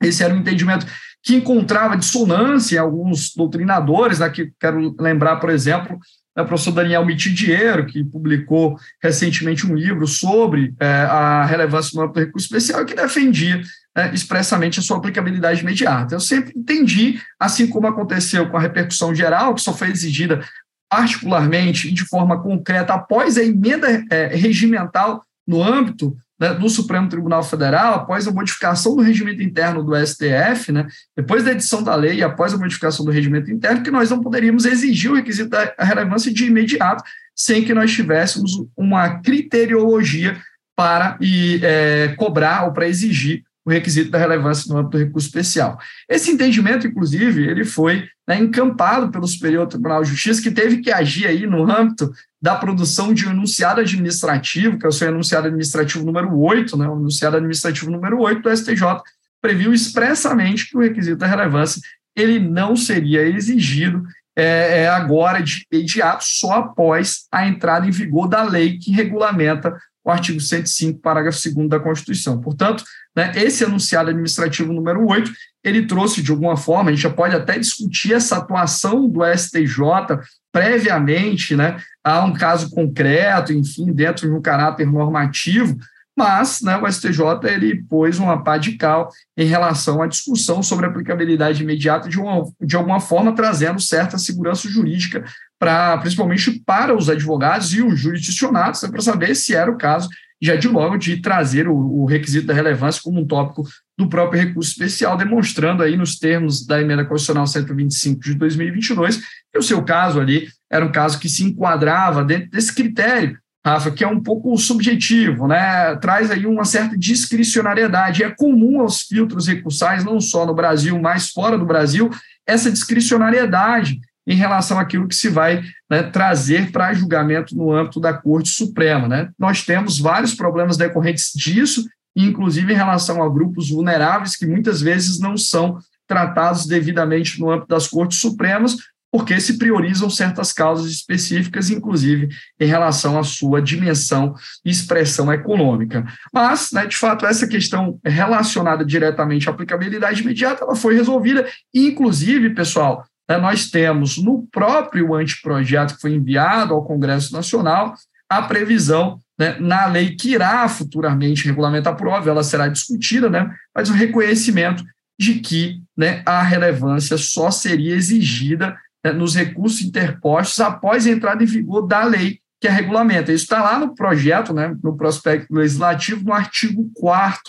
Speaker 2: Esse era o entendimento que encontrava dissonância em alguns doutrinadores, né, que quero lembrar, por exemplo, né, o professor Daniel Mitidiero, que publicou recentemente um livro sobre é, a relevância do recurso especial que defendia é, expressamente a sua aplicabilidade imediata. Eu sempre entendi, assim como aconteceu com a repercussão geral, que só foi exigida particularmente e de forma concreta após a emenda é, regimental no âmbito né, do Supremo Tribunal Federal, após a modificação do regimento interno do STF, né, depois da edição da lei e após a modificação do regimento interno, que nós não poderíamos exigir o requisito da relevância de imediato sem que nós tivéssemos uma criteriologia para e, é, cobrar ou para exigir o requisito da relevância no âmbito do recurso especial. Esse entendimento, inclusive, ele foi né, encampado pelo Superior Tribunal de Justiça, que teve que agir aí no âmbito da produção de um enunciado administrativo, que é o seu enunciado administrativo número 8, né, o enunciado administrativo número 8 do STJ, previu expressamente que o requisito da relevância ele não seria exigido é, é agora de imediato, só após a entrada em vigor da lei que regulamenta o artigo 105, parágrafo 2 da Constituição. Portanto, né, esse enunciado administrativo número 8, ele trouxe de alguma forma, a gente já pode até discutir essa atuação do STJ previamente né, a um caso concreto, enfim, dentro de um caráter normativo, mas né, o STJ ele pôs uma pá de cal em relação à discussão sobre a aplicabilidade imediata de, uma, de alguma forma trazendo certa segurança jurídica para principalmente para os advogados e os jurisdicionados, né, para saber se era o caso já de logo de trazer o, o, requisito da relevância como um tópico do próprio recurso especial, demonstrando aí nos termos da emenda constitucional 125 de 2022 que o seu caso ali era um caso que se enquadrava dentro desse critério Rafa, que é um pouco subjetivo, né? traz aí uma certa discricionariedade. É comum aos filtros recursais, não só no Brasil, mas fora do Brasil, essa discricionariedade em relação àquilo que se vai né, trazer para julgamento no âmbito da Corte Suprema. Né? Nós temos vários problemas decorrentes disso, inclusive em relação a grupos vulneráveis que muitas vezes não são tratados devidamente no âmbito das Cortes Supremas, porque se priorizam certas causas específicas, inclusive em relação à sua dimensão e expressão econômica. Mas, né, de fato, essa questão relacionada diretamente à aplicabilidade imediata, ela foi resolvida, inclusive, pessoal, nós temos no próprio anteprojeto que foi enviado ao Congresso Nacional a previsão né, na lei que irá futuramente regulamentar a prova, ela será discutida, né, mas o reconhecimento de que né, a relevância só seria exigida né, nos recursos interpostos após a entrada em vigor da lei que a regulamenta. Isso está lá no projeto, né, no prospecto legislativo, no artigo 4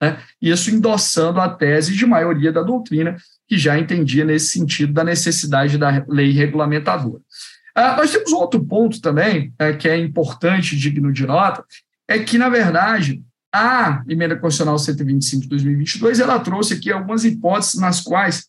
Speaker 2: né, isso endossando a tese de maioria da doutrina, que já entendia nesse sentido da necessidade da lei regulamentadora. Ah, nós temos um outro ponto também, é, que é importante, digno de nota, é que, na verdade, a emenda constitucional 125 de 2022, ela trouxe aqui algumas hipóteses nas quais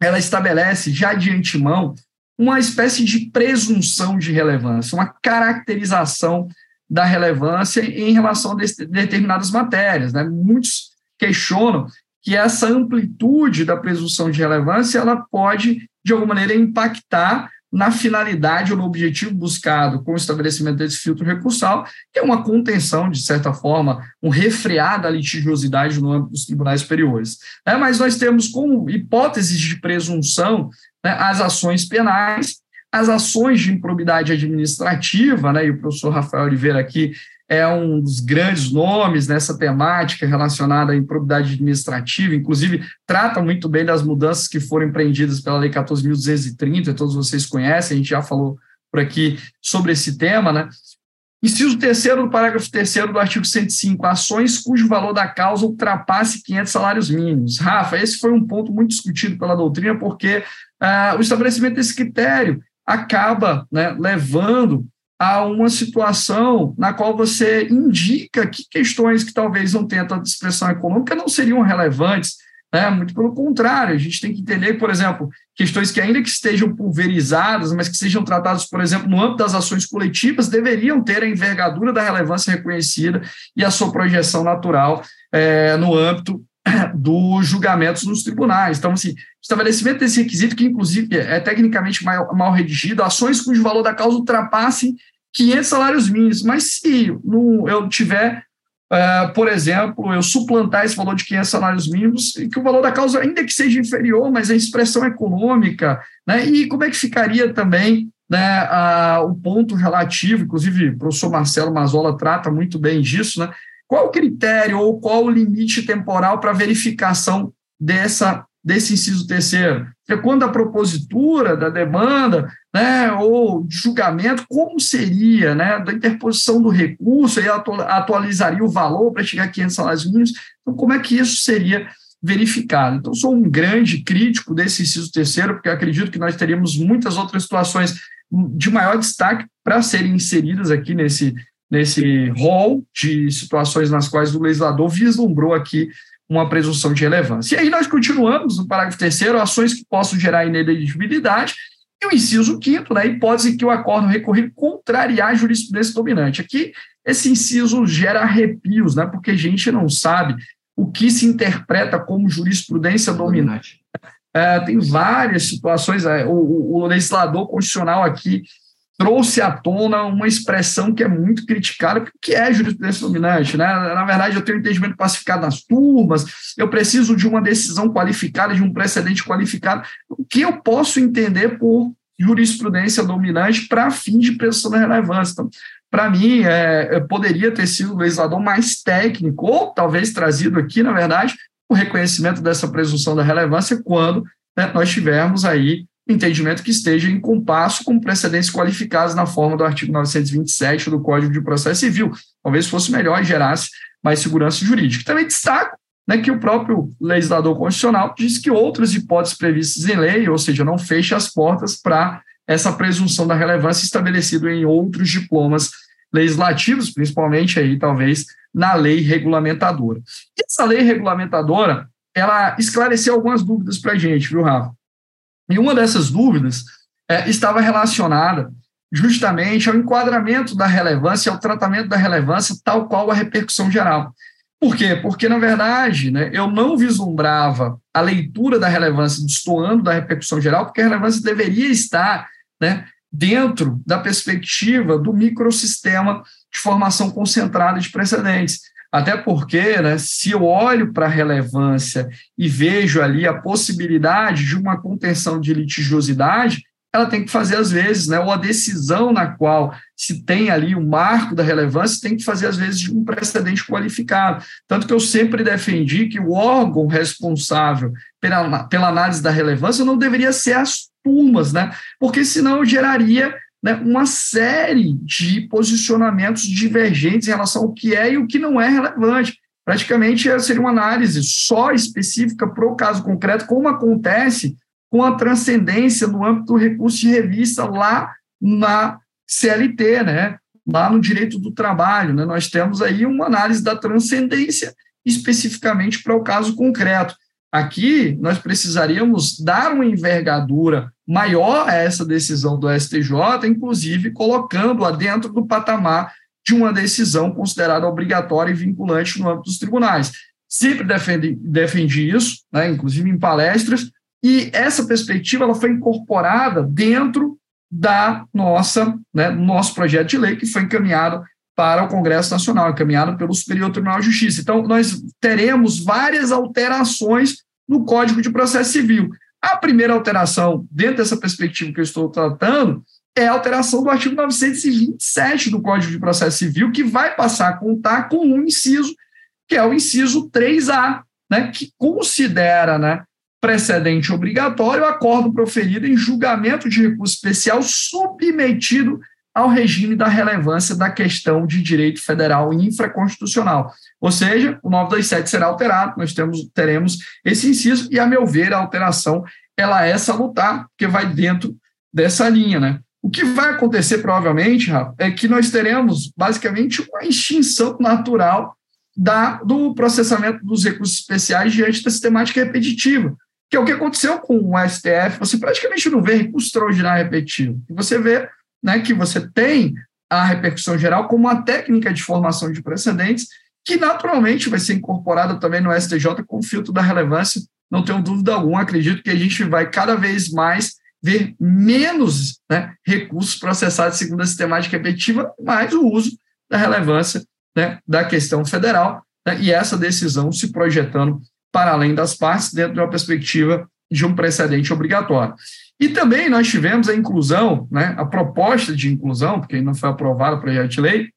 Speaker 2: ela estabelece já de antemão uma espécie de presunção de relevância, uma caracterização da relevância em relação a determinadas matérias. Né? Muitos questionam que essa amplitude da presunção de relevância ela pode, de alguma maneira, impactar na finalidade ou no objetivo buscado com o estabelecimento desse filtro recursal, que é uma contenção, de certa forma, um refrear da litigiosidade no âmbito dos tribunais superiores. É, mas nós temos como hipóteses de presunção né, as ações penais, as ações de improbidade administrativa, né, e o professor Rafael Oliveira aqui é um dos grandes nomes nessa temática relacionada à improbidade administrativa, inclusive trata muito bem das mudanças que foram empreendidas pela Lei 14.230, todos vocês conhecem, a gente já falou por aqui sobre esse tema, né? Inciso terceiro do parágrafo terceiro do artigo 105, ações cujo valor da causa ultrapasse 500 salários mínimos. Rafa, esse foi um ponto muito discutido pela doutrina, porque uh, o estabelecimento desse critério acaba né, levando a uma situação na qual você indica que questões que talvez não tenham tanta expressão econômica não seriam relevantes, né? muito pelo contrário, a gente tem que entender, por exemplo, questões que ainda que estejam pulverizadas, mas que sejam tratadas, por exemplo, no âmbito das ações coletivas, deveriam ter a envergadura da relevância reconhecida e a sua projeção natural é, no âmbito <coughs> dos julgamentos nos tribunais. Então, assim, estabelecimento desse requisito, que inclusive é tecnicamente mal, mal redigido, ações cujo valor da causa ultrapasse 500 salários mínimos. Mas se no, eu tiver uh, por exemplo, eu suplantar esse valor de 500 salários mínimos e que o valor da causa, ainda que seja inferior, mas a expressão econômica, né? E como é que ficaria também né, a, o ponto relativo, inclusive o professor Marcelo Mazola trata muito bem disso, né? Qual o critério ou qual o limite temporal para verificação dessa, desse inciso terceiro? É quando a propositura da demanda né, ou julgamento, como seria né, da interposição do recurso, aí atualizaria o valor para chegar a 500 salários mínimos, então como é que isso seria verificado? Então, sou um grande crítico desse inciso terceiro, porque acredito que nós teríamos muitas outras situações de maior destaque para serem inseridas aqui nesse, nesse rol de situações nas quais o legislador vislumbrou aqui uma presunção de relevância. E aí nós continuamos no parágrafo terceiro, ações que possam gerar inelegibilidade, e o inciso quinto, né, a hipótese que o acordo recorrido contrariar a jurisprudência dominante. Aqui, esse inciso gera arrepios, né, porque a gente não sabe o que se interpreta como jurisprudência dominante. É, tem várias situações, é, o, o, legislador constitucional aqui trouxe à tona uma expressão que é muito criticada, que é jurisprudência dominante. Né? Na verdade, eu tenho entendimento pacificado nas turmas, eu preciso de uma decisão qualificada, de um precedente qualificado. O que eu posso entender por jurisprudência dominante para fim de presunção da relevância? Então, para mim, é, poderia ter sido o legislador mais técnico, ou talvez trazido aqui, na verdade, o reconhecimento dessa presunção da relevância quando né, nós tivermos aí entendimento que esteja em compasso com precedentes qualificados na forma do artigo 927 do Código de Processo Civil. Talvez fosse melhor e gerasse mais segurança jurídica. Também destaco né, que o próprio legislador constitucional diz que outras hipóteses previstas em lei, ou seja, não fecha as portas para essa presunção da relevância estabelecida em outros diplomas legislativos, principalmente aí talvez na lei regulamentadora. Essa lei regulamentadora, ela esclareceu algumas dúvidas para a gente, viu, Rafa? E uma dessas dúvidas é, estava relacionada justamente ao enquadramento da relevância, ao tratamento da relevância, tal qual a repercussão geral. Por quê? Porque, na verdade, né, eu não vislumbrava a leitura da relevância destoando da repercussão geral, porque a relevância deveria estar né, dentro da perspectiva do microsistema de formação concentrada de precedentes. Até porque, né, se eu olho para a relevância e vejo ali a possibilidade de uma contenção de litigiosidade, ela tem que fazer, às vezes, né, ou a decisão na qual se tem ali o marco da relevância tem que fazer, às vezes, de um precedente qualificado. Tanto que eu sempre defendi que o órgão responsável pela, pela análise da relevância não deveria ser as turmas, né, porque senão geraria né, uma série de posicionamentos divergentes em relação ao que é e o que não é relevante. Praticamente seria uma análise só específica para o caso concreto, como acontece com a transcendência no âmbito do recurso de revista lá na CLT, né? lá no direito do trabalho. Né? Nós temos aí uma análise da transcendência especificamente para o caso concreto. Aqui, nós precisaríamos dar uma envergadura maior a essa decisão do STJ, inclusive colocando-a dentro do patamar de uma decisão considerada obrigatória e vinculante no âmbito dos tribunais. Sempre defendi, defendi isso, né, inclusive em palestras, e essa perspectiva ela foi incorporada dentro da nossa, né, nosso projeto de lei que foi encaminhado para o Congresso Nacional, encaminhado pelo Superior Tribunal de Justiça. Então, nós teremos várias alterações no Código de Processo Civil. A primeira alteração, dentro dessa perspectiva que eu estou tratando, é a alteração do artigo 927 do Código de Processo Civil, que vai passar a contar com um inciso, que é o inciso 3A, né, que considera né, precedente obrigatório o acordo proferido em julgamento de recurso especial submetido ao regime da relevância da questão de direito federal infraconstitucional. Ou seja, o 927 será alterado, nós temos, teremos esse inciso, e, a meu ver, a alteração ela é salutar, porque vai dentro dessa linha. Né? O que vai acontecer, provavelmente, é que nós teremos, basicamente, uma extinção natural da, do processamento dos recursos especiais diante da sistemática repetitiva, que é o que aconteceu com o STF. Você praticamente não vê recurso extraordinário repetitivo. Você vê né, que você tem a repercussão geral como uma técnica de formação de precedentes que naturalmente vai ser incorporada também no STJ com filtro da relevância, não tenho dúvida alguma, acredito que a gente vai cada vez mais ver menos né, recursos processados segundo a sistemática repetitiva, mais o uso da relevância né, da questão federal, né, e essa decisão se projetando para além das partes, dentro de uma perspectiva de um precedente obrigatório. E também nós tivemos a inclusão, né, a proposta de inclusão, porque não foi aprovado o projeto de lei,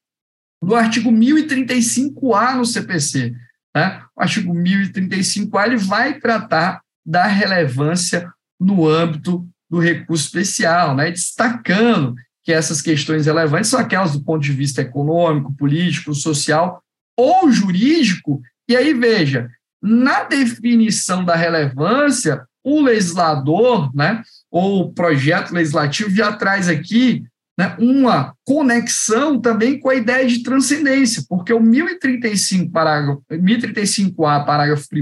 Speaker 2: do artigo 1035A no CPC. Né? O artigo 1035A ele vai tratar da relevância no âmbito do recurso especial, né? destacando que essas questões relevantes são aquelas do ponto de vista econômico, político, social ou jurídico. E aí, veja, na definição da relevância, o legislador, né, ou projeto legislativo já traz aqui né, uma conexão também com a ideia de transcendência, porque o 1035, parágrafo, 1035A, parágrafo 1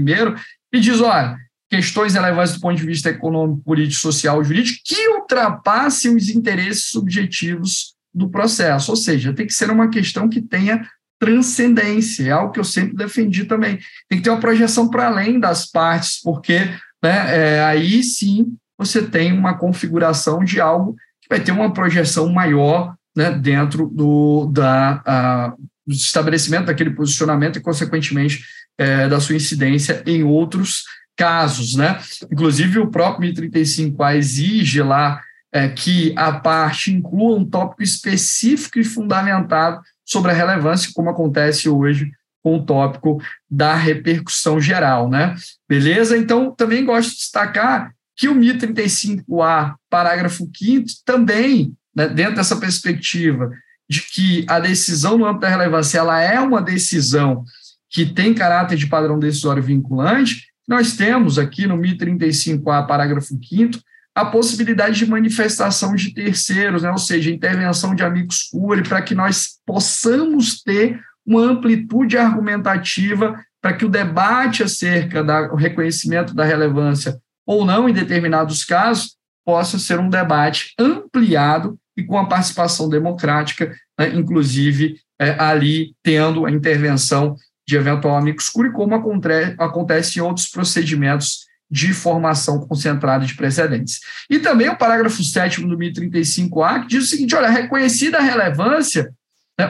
Speaker 2: ele diz, olha, questões relevantes do ponto de vista econômico, político, social, jurídico, que ultrapassem os interesses subjetivos do processo, ou seja, tem que ser uma questão que tenha transcendência, é algo que eu sempre defendi também. Tem que ter uma projeção para além das partes, porque né, é, aí sim você tem uma configuração de algo que vai ter uma projeção maior né, dentro do, da, a, do estabelecimento daquele posicionamento e, consequentemente, é, da sua incidência em outros casos. Né? Inclusive, o próprio 1035A exige lá é, que a parte inclua um tópico específico e fundamentado sobre a relevância, como acontece hoje com o tópico da repercussão geral, né? Beleza? Então, também gosto de destacar que o 1035A, parágrafo 5 também, né, dentro dessa perspectiva de que a decisão no âmbito da relevância ela é uma decisão que tem caráter de padrão decisório vinculante, nós temos aqui no 1035A, parágrafo 5 a possibilidade de manifestação de terceiros, né? ou seja, intervenção de amigos curi, para que nós possamos ter uma amplitude argumentativa para que o debate acerca do reconhecimento da relevância ou não em determinados casos possa ser um debate ampliado e com a participação democrática, né? inclusive é, ali tendo a intervenção de eventual amigos curi, como acontece em outros procedimentos de formação concentrada de precedentes. E também o parágrafo 7 do 1035A, que diz o seguinte: olha, reconhecida a relevância,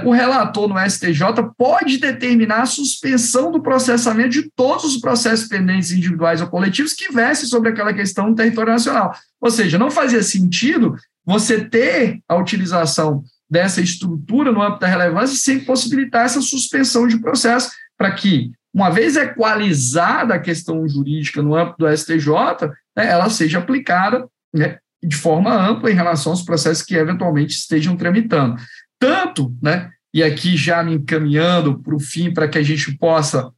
Speaker 2: o relator no STJ pode determinar a suspensão do processamento de todos os processos pendentes individuais ou coletivos que viessem sobre aquela questão no território nacional. Ou seja, não fazia sentido você ter a utilização dessa estrutura no âmbito da relevância sem possibilitar essa suspensão de processo para que uma vez equalizada a questão jurídica no âmbito do STJ, né, ela seja aplicada né, de forma ampla em relação aos processos que eventualmente estejam tramitando. Tanto, né, e aqui já me encaminhando para o fim, para que a gente possa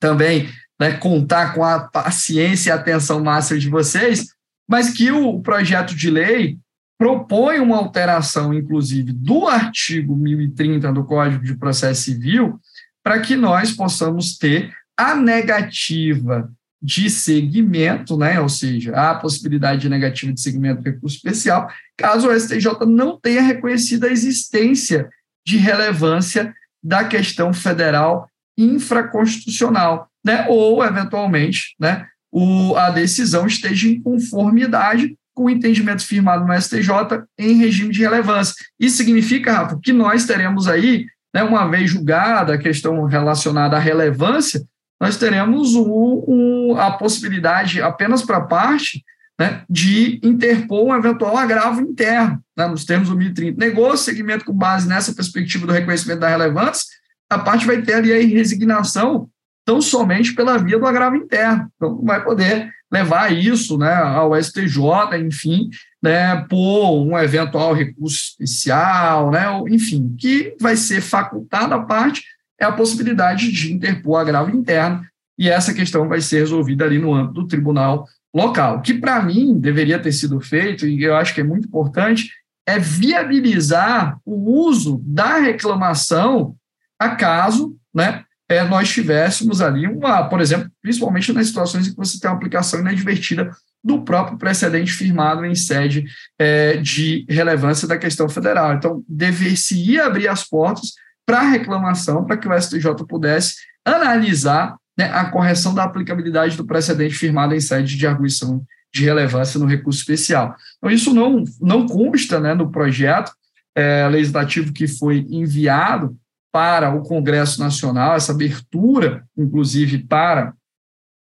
Speaker 2: também né, contar com a paciência e atenção máxima de vocês, mas que o projeto de lei propõe uma alteração, inclusive, do artigo 1030 do Código de Processo Civil, para que nós possamos ter a negativa de segmento, né? ou seja, a possibilidade de negativa de segmento do recurso especial, caso o STJ não tenha reconhecido a existência de relevância da questão federal infraconstitucional, né? ou, eventualmente, né, o, a decisão esteja em conformidade com o entendimento firmado no STJ em regime de relevância. Isso significa, Rafa, que nós teremos aí né, uma vez julgada a questão relacionada à relevância, nós teremos o, o, a possibilidade, apenas para a parte, né, de interpor um eventual agravo interno, né, nos termos do 1030. Negou o segmento com base nessa perspectiva do reconhecimento da relevância, a parte vai ter ali a resignação tão somente pela via do agravo interno. Então, não vai poder levar isso né, ao STJ, enfim, né, por um eventual recurso especial, né, enfim, que vai ser facultada a parte é a possibilidade de interpor agravo interno, e essa questão vai ser resolvida ali no âmbito do tribunal local. que, para mim, deveria ter sido feito, e eu acho que é muito importante, é viabilizar o uso da reclamação acaso né, é, nós tivéssemos ali uma, por exemplo, principalmente nas situações em que você tem uma aplicação inadvertida do próprio precedente firmado em sede é, de relevância da questão federal. Então, dever-se abrir as portas para reclamação, para que o STJ pudesse analisar né, a correção da aplicabilidade do precedente firmado em sede de arguição de relevância no recurso especial. Então, isso não, não consta né, no projeto é, legislativo que foi enviado para o Congresso Nacional, essa abertura, inclusive, para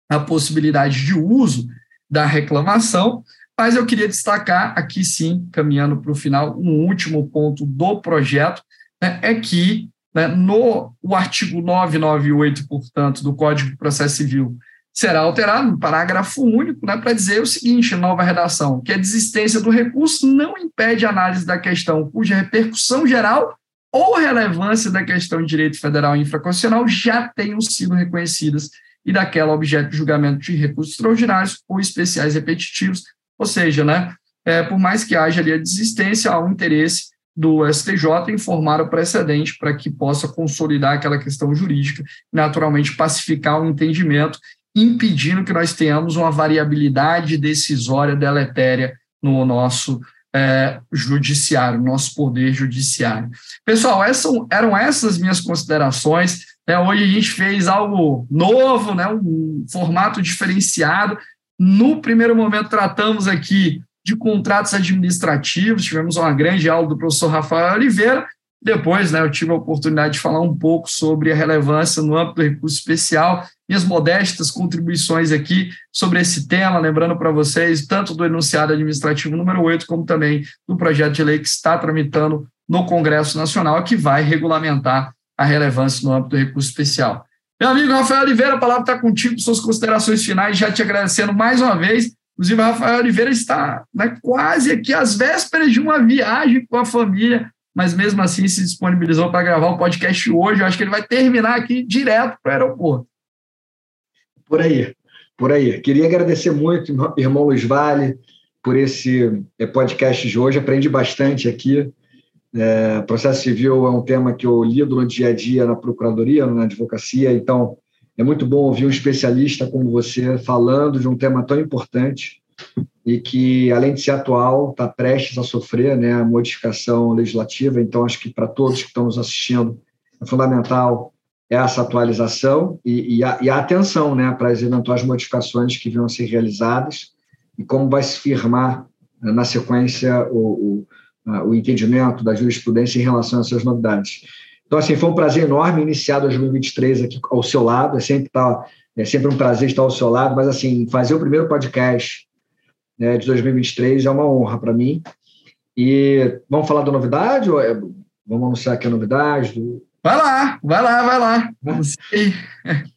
Speaker 2: a possibilidade de uso da reclamação, mas eu queria destacar aqui sim, caminhando para o final, um último ponto do projeto, né, é que né, no o artigo 998, portanto, do Código de Processo Civil, será alterado no parágrafo único né, para dizer o seguinte, nova redação, que a desistência do recurso não impede a análise da questão cuja repercussão geral ou relevância da questão de direito federal infraconstitucional já tenham sido reconhecidas e daquela objeto de julgamento de recursos extraordinários ou especiais repetitivos, ou seja, né, é, por mais que haja ali a desistência, há um interesse do STJ informar o precedente para que possa consolidar aquela questão jurídica, naturalmente pacificar o entendimento, impedindo que nós tenhamos uma variabilidade decisória deletéria no nosso é, judiciário, nosso poder judiciário. Pessoal, essas, eram essas minhas considerações. Né? Hoje a gente fez algo novo, né? um formato diferenciado. No primeiro momento, tratamos aqui de contratos administrativos, tivemos uma grande aula do professor Rafael Oliveira. Depois, né, eu tive a oportunidade de falar um pouco sobre a relevância no âmbito do recurso especial, minhas modestas contribuições aqui sobre esse tema, lembrando para vocês, tanto do enunciado administrativo número 8, como também do projeto de lei que está tramitando no Congresso Nacional, que vai regulamentar a relevância no âmbito do recurso especial. Meu amigo Rafael Oliveira, a palavra está contigo, suas considerações finais, já te agradecendo mais uma vez. Inclusive, Rafael Oliveira está né, quase aqui às vésperas de uma viagem com a família, mas mesmo assim se disponibilizou para gravar o podcast hoje. Eu acho que ele vai terminar aqui direto para o aeroporto.
Speaker 3: Por aí, por aí. Queria agradecer muito, irmão Luiz Vale, por esse eh, podcast de hoje. Aprendi bastante aqui. É, processo civil é um tema que eu lido no dia a dia na procuradoria, na advocacia, então é muito bom ouvir um especialista como você falando de um tema tão importante e que, além de ser atual, está prestes a sofrer né, a modificação legislativa. Então, acho que para todos que estão nos assistindo, é fundamental essa atualização e, e, a, e a, atenção né, para as eventuais modificações que venham a ser realizadas e como vai se firmar, na sequência, o, o, o entendimento da jurisprudência em relação a essas novidades. Então, assim, foi um prazer enorme iniciar 2023 aqui ao seu lado. É sempre, tá, é sempre um prazer estar ao seu lado, mas, assim, fazer o primeiro podcast né, de 2023 é uma honra para mim. E vamos falar da novidade? Ou é, vamos anunciar aqui a novidade? Do...
Speaker 2: Vai lá, vai lá, vai lá.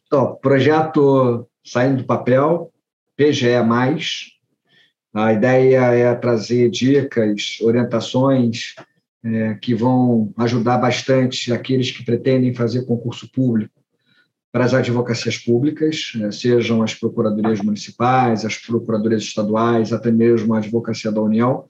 Speaker 3: Então, projeto saindo do papel, PGE+. A ideia é trazer dicas, orientações, é, que vão ajudar bastante aqueles que pretendem fazer concurso público para as advocacias públicas, é, sejam as procuradorias municipais, as procuradorias estaduais, até mesmo a advocacia da União.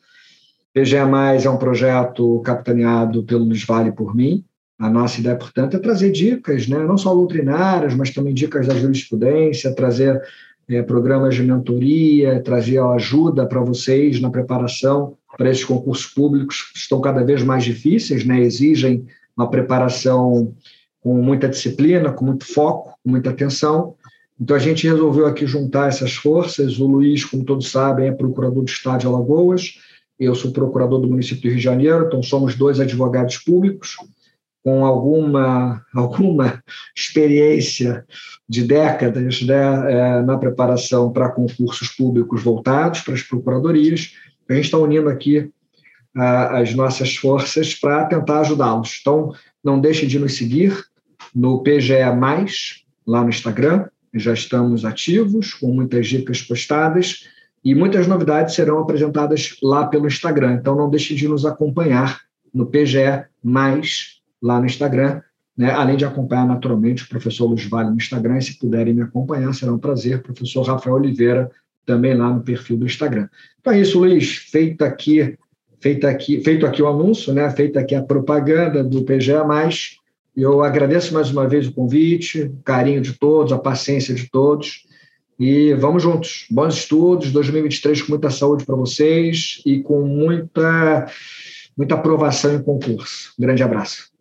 Speaker 3: PGE Mais é um projeto capitaneado pelo Luiz Vale por mim. A nossa ideia, portanto, é trazer dicas, né, não só doutrinárias, mas também dicas da jurisprudência, trazer é, programas de mentoria, trazer ajuda para vocês na preparação para esses concursos públicos estão cada vez mais difíceis, né? exigem uma preparação com muita disciplina, com muito foco, com muita atenção. Então, a gente resolveu aqui juntar essas forças. O Luiz, como todos sabem, é procurador do Estado de Alagoas, eu sou procurador do município do Rio de Janeiro, então somos dois advogados públicos com alguma, <laughs> alguma experiência de décadas né, é, na preparação para concursos públicos voltados para as procuradorias. A gente está unindo aqui as nossas forças para tentar ajudá-los. Então, não deixe de nos seguir no PGE, lá no Instagram. Já estamos ativos, com muitas dicas postadas e muitas novidades serão apresentadas lá pelo Instagram. Então, não deixe de nos acompanhar no PGE, lá no Instagram. Né? Além de acompanhar naturalmente o professor Luiz Vale no Instagram, e se puderem me acompanhar, será um prazer. Professor Rafael Oliveira também lá no perfil do Instagram. Então é isso, Luiz. Feito aqui, feito aqui, feito aqui o anúncio, né? Feita aqui a propaganda do PGA+, eu agradeço mais uma vez o convite, o carinho de todos, a paciência de todos. E vamos juntos. Bons estudos, 2023 com muita saúde para vocês e com muita, muita aprovação em concurso. Um grande abraço.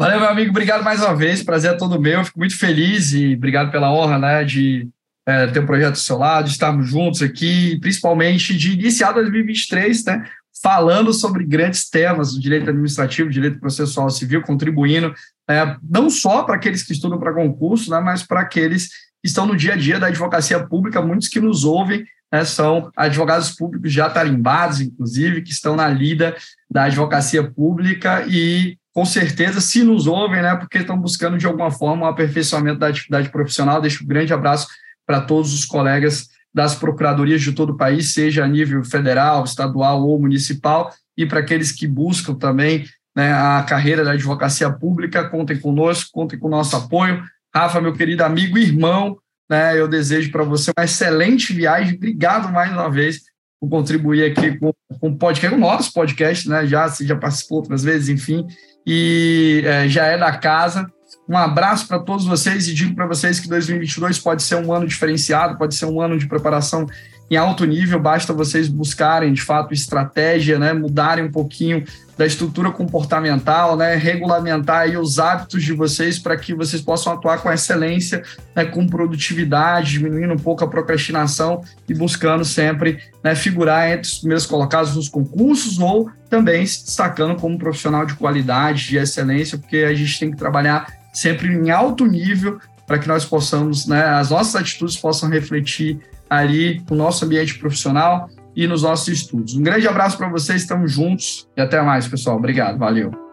Speaker 2: Valeu, meu amigo. Obrigado mais uma vez. Prazer é todo meu. Fico muito feliz e obrigado pela honra né, de é, ter um projeto do seu lado, de estarmos juntos aqui, principalmente de iniciar 2023, né? falando sobre grandes temas direito administrativo, direito processual civil, contribuindo é, não só para aqueles que estudam para concurso, né, mas para aqueles que estão no dia a dia da advocacia pública, muitos que nos ouvem né, são advogados públicos já tarimbados, inclusive, que estão na lida da advocacia pública e, com certeza, se nos ouvem, né, porque estão buscando, de alguma forma, um aperfeiçoamento da atividade profissional. Deixo um grande abraço para todos os colegas das procuradorias de todo o país, seja a nível federal, estadual ou municipal, e para aqueles que buscam também né, a carreira da advocacia pública, contem conosco, contem com o nosso apoio. Rafa, meu querido amigo e irmão, né, eu desejo para você uma excelente viagem. Obrigado mais uma vez por contribuir aqui com, com o podcast, o nosso podcast, né? Já, você já participou outras vezes, enfim, e é, já é da casa. Um abraço para todos vocês e digo para vocês que 2022 pode ser um ano diferenciado, pode ser um ano de preparação em alto nível, basta vocês buscarem de fato estratégia, né, mudarem um pouquinho da estrutura comportamental, né, regulamentar os hábitos de vocês para que vocês possam atuar com excelência, né, com produtividade, diminuindo um pouco a procrastinação e buscando sempre né, figurar entre os primeiros colocados nos concursos ou também se destacando como profissional de qualidade, de excelência, porque a gente tem que trabalhar sempre em alto nível para que nós possamos, né, as nossas atitudes possam refletir ali no nosso ambiente profissional e nos nossos estudos. Um grande abraço para vocês, estamos juntos e até mais, pessoal. Obrigado, valeu.